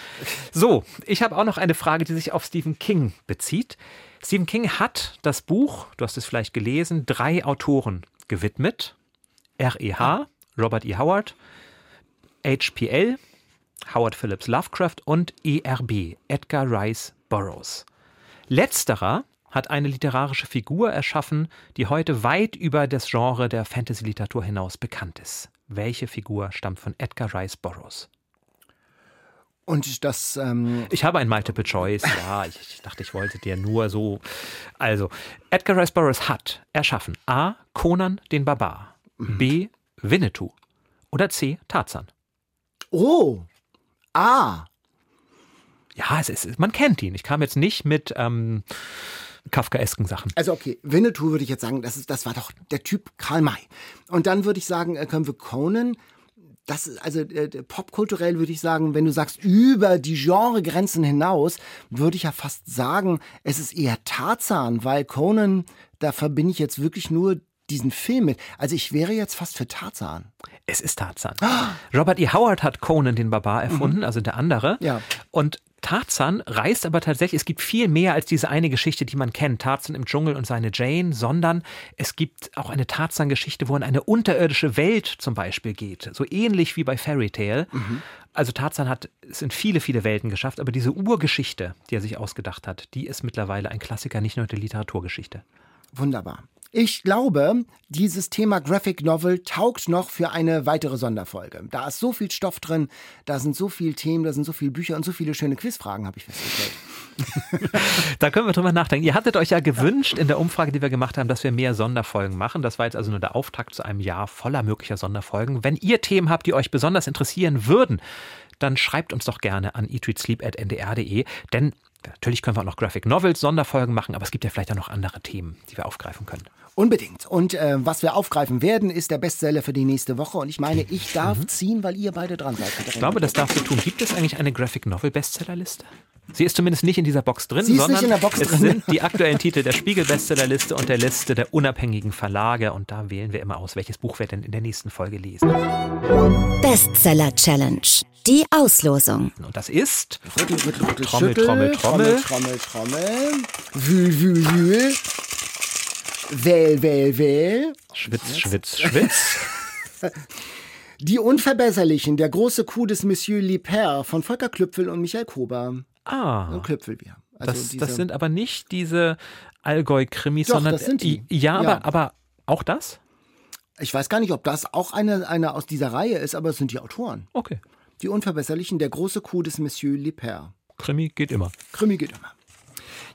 So, ich habe auch noch eine Frage, die sich auf Stephen King bezieht. Stephen King hat das Buch, du hast es vielleicht gelesen, drei Autoren gewidmet. R.E.H., Robert E. Howard, H.P.L., Howard Phillips Lovecraft und E.R.B., Edgar Rice Burroughs. Letzterer hat eine literarische Figur erschaffen, die heute weit über das Genre der Fantasy-Literatur hinaus bekannt ist. Welche Figur stammt von Edgar Rice Burroughs? Und das, ähm, Ich habe ein Multiple Choice, ja. Ich, ich dachte, ich wollte dir nur so. Also, Edgar Rice Burroughs hat erschaffen A. Conan den Barbar, B. Winnetou oder C. Tarzan. oh, ah, Ja, es ist, man kennt ihn. Ich kam jetzt nicht mit ähm, Kafkaesken Sachen. Also okay, Winnetou würde ich jetzt sagen, das, ist, das war doch der Typ Karl May. Und dann würde ich sagen, äh, können wir Conan. Das ist also äh, popkulturell würde ich sagen, wenn du sagst über die Genregrenzen hinaus, würde ich ja fast sagen, es ist eher Tarzan, weil Conan, da verbinde ich jetzt wirklich nur diesen Film mit. Also ich wäre jetzt fast für Tarzan. Es ist Tarzan. Robert E. Howard hat Conan den Barbar erfunden, also der andere. Ja. Und Tarzan reist aber tatsächlich, es gibt viel mehr als diese eine Geschichte, die man kennt, Tarzan im Dschungel und seine Jane, sondern es gibt auch eine Tarzan-Geschichte, wo in eine unterirdische Welt zum Beispiel geht. So ähnlich wie bei Fairy Tale. Also Tarzan hat es in viele, viele Welten geschafft, aber diese Urgeschichte, die er sich ausgedacht hat, die ist mittlerweile ein Klassiker, nicht nur der Literaturgeschichte. Wunderbar. Ich glaube, dieses Thema Graphic Novel taugt noch für eine weitere Sonderfolge. Da ist so viel Stoff drin, da sind so viele Themen, da sind so viele Bücher und so viele schöne Quizfragen, habe ich festgestellt. Da können wir drüber nachdenken. Ihr hattet euch ja gewünscht in der Umfrage, die wir gemacht haben, dass wir mehr Sonderfolgen machen. Das war jetzt also nur der Auftakt zu einem Jahr voller möglicher Sonderfolgen. Wenn ihr Themen habt, die euch besonders interessieren würden, dann schreibt uns doch gerne an eatreadsleep.ndr.de, denn natürlich können wir auch noch Graphic Novels, Sonderfolgen machen, aber es gibt ja vielleicht auch noch andere Themen, die wir aufgreifen können. Unbedingt. Und äh, was wir aufgreifen werden, ist der Bestseller für die nächste Woche. Und ich meine, ich darf ziehen, weil ihr beide dran seid. Ich glaube, das darfst du tun. Gibt es eigentlich eine Graphic Novel Bestsellerliste? Sie ist zumindest nicht in dieser Box drin, Sie ist sondern nicht in der Box es drin. sind die aktuellen Titel der Spiegel Bestsellerliste und der Liste der unabhängigen Verlage und da wählen wir immer aus, welches Buch wir denn in der nächsten Folge lesen. Bestseller Challenge. Die Auslosung. Und das ist Rüttel, rüttel, rüttel, Trommel, schüttel, Trommel, Trommel. Trommel, Trommel. Wühl, wühl, wühl. Wähl, wähl, wähl. Schwitz, Schwitz, Schwitz. Die Unverbesserlichen, der große Coup des Monsieur Liper von Volker Klüpfel und Michael Kober. Ah, Und Klüpfel wir. Also das, diese- das sind aber nicht diese Allgäu-Krimis, sondern das sind die. Ja, aber, Ja. aber auch das? ich weiß gar nicht, ob das auch eine, eine aus dieser Reihe ist, aber es sind die Autoren. Okay. Die Unverbesserlichen, der große Coup des Monsieur Liper. Krimi geht immer. Krimi geht immer.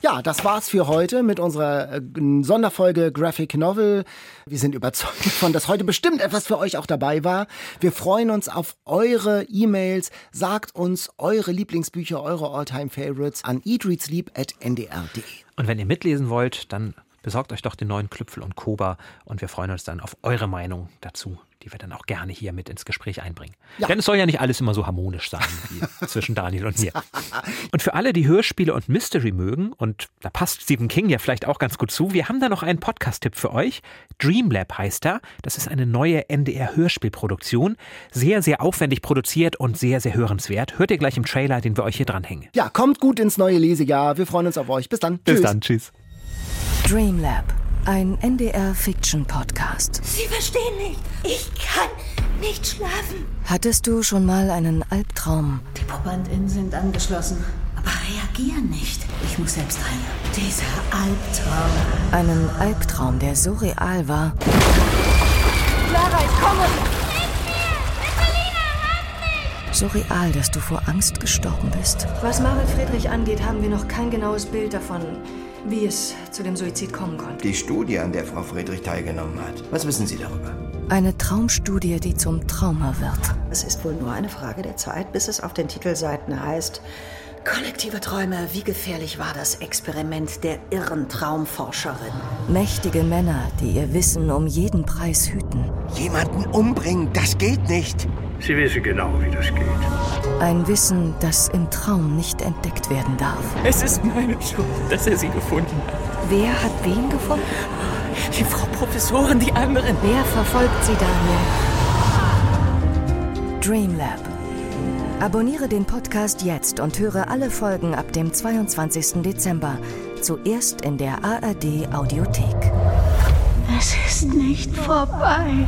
Ja, das war's für heute mit unserer äh, Sonderfolge Graphic Novel. Wir sind überzeugt davon, dass heute bestimmt etwas für euch auch dabei war. Wir freuen uns auf eure E-Mails. Sagt uns eure Lieblingsbücher, eure Alltime Favorites an eatreadsleep.ndr.de. Und wenn ihr mitlesen wollt, dann besorgt euch doch den neuen Klüpfel und Koba und wir freuen uns dann auf eure Meinung dazu, die wir dann auch gerne hier mit ins Gespräch einbringen. Ja. Denn es soll ja nicht alles immer so harmonisch sein wie zwischen Daniel und mir. Und für alle, die Hörspiele und Mystery mögen, und da passt Stephen King ja vielleicht auch ganz gut zu, wir haben da noch einen Podcast-Tipp für euch. Dreamlab heißt er. Das ist eine neue NDR-Hörspielproduktion. Sehr, sehr aufwendig produziert und sehr, sehr hörenswert. Hört ihr gleich im Trailer, den wir euch hier dranhängen. Ja, kommt gut ins neue Lesejahr. Wir freuen uns auf euch. Bis dann. Bis Tschüss. dann, tschüss. Dreamlab, ein NDR-Fiction-Podcast. Sie verstehen nicht. Ich kann nicht schlafen. Hattest du schon mal einen Albtraum? Die ProbandInnen sind angeschlossen, aber reagieren nicht. Ich muss selbst rein. Dieser Albtraum. Einen Albtraum, der so real war. Clara, ich komme! So real, dass du vor Angst gestorben bist. Was Marvel Friedrich angeht, haben wir noch kein genaues Bild davon, wie es zu dem Suizid kommen konnte. Die Studie, an der Frau Friedrich teilgenommen hat. Was wissen Sie darüber? Eine Traumstudie, die zum Trauma wird. Es ist wohl nur eine Frage der Zeit, bis es auf den Titelseiten heißt, Kollektive Träume, wie gefährlich war das Experiment der irren Traumforscherin? Mächtige Männer, die ihr Wissen um jeden Preis hüten. Jemanden umbringen, das geht nicht. Sie wissen genau, wie das geht. Ein Wissen, das im Traum nicht entdeckt werden darf. Es ist meine Schuld, dass er sie gefunden hat. Wer hat wen gefunden? Die Frau Professorin, die anderen. Wer verfolgt sie, Daniel? Dreamlab. Abonniere den Podcast jetzt und höre alle Folgen ab dem 22. Dezember. Zuerst in der ARD Audiothek. Es ist nicht vorbei.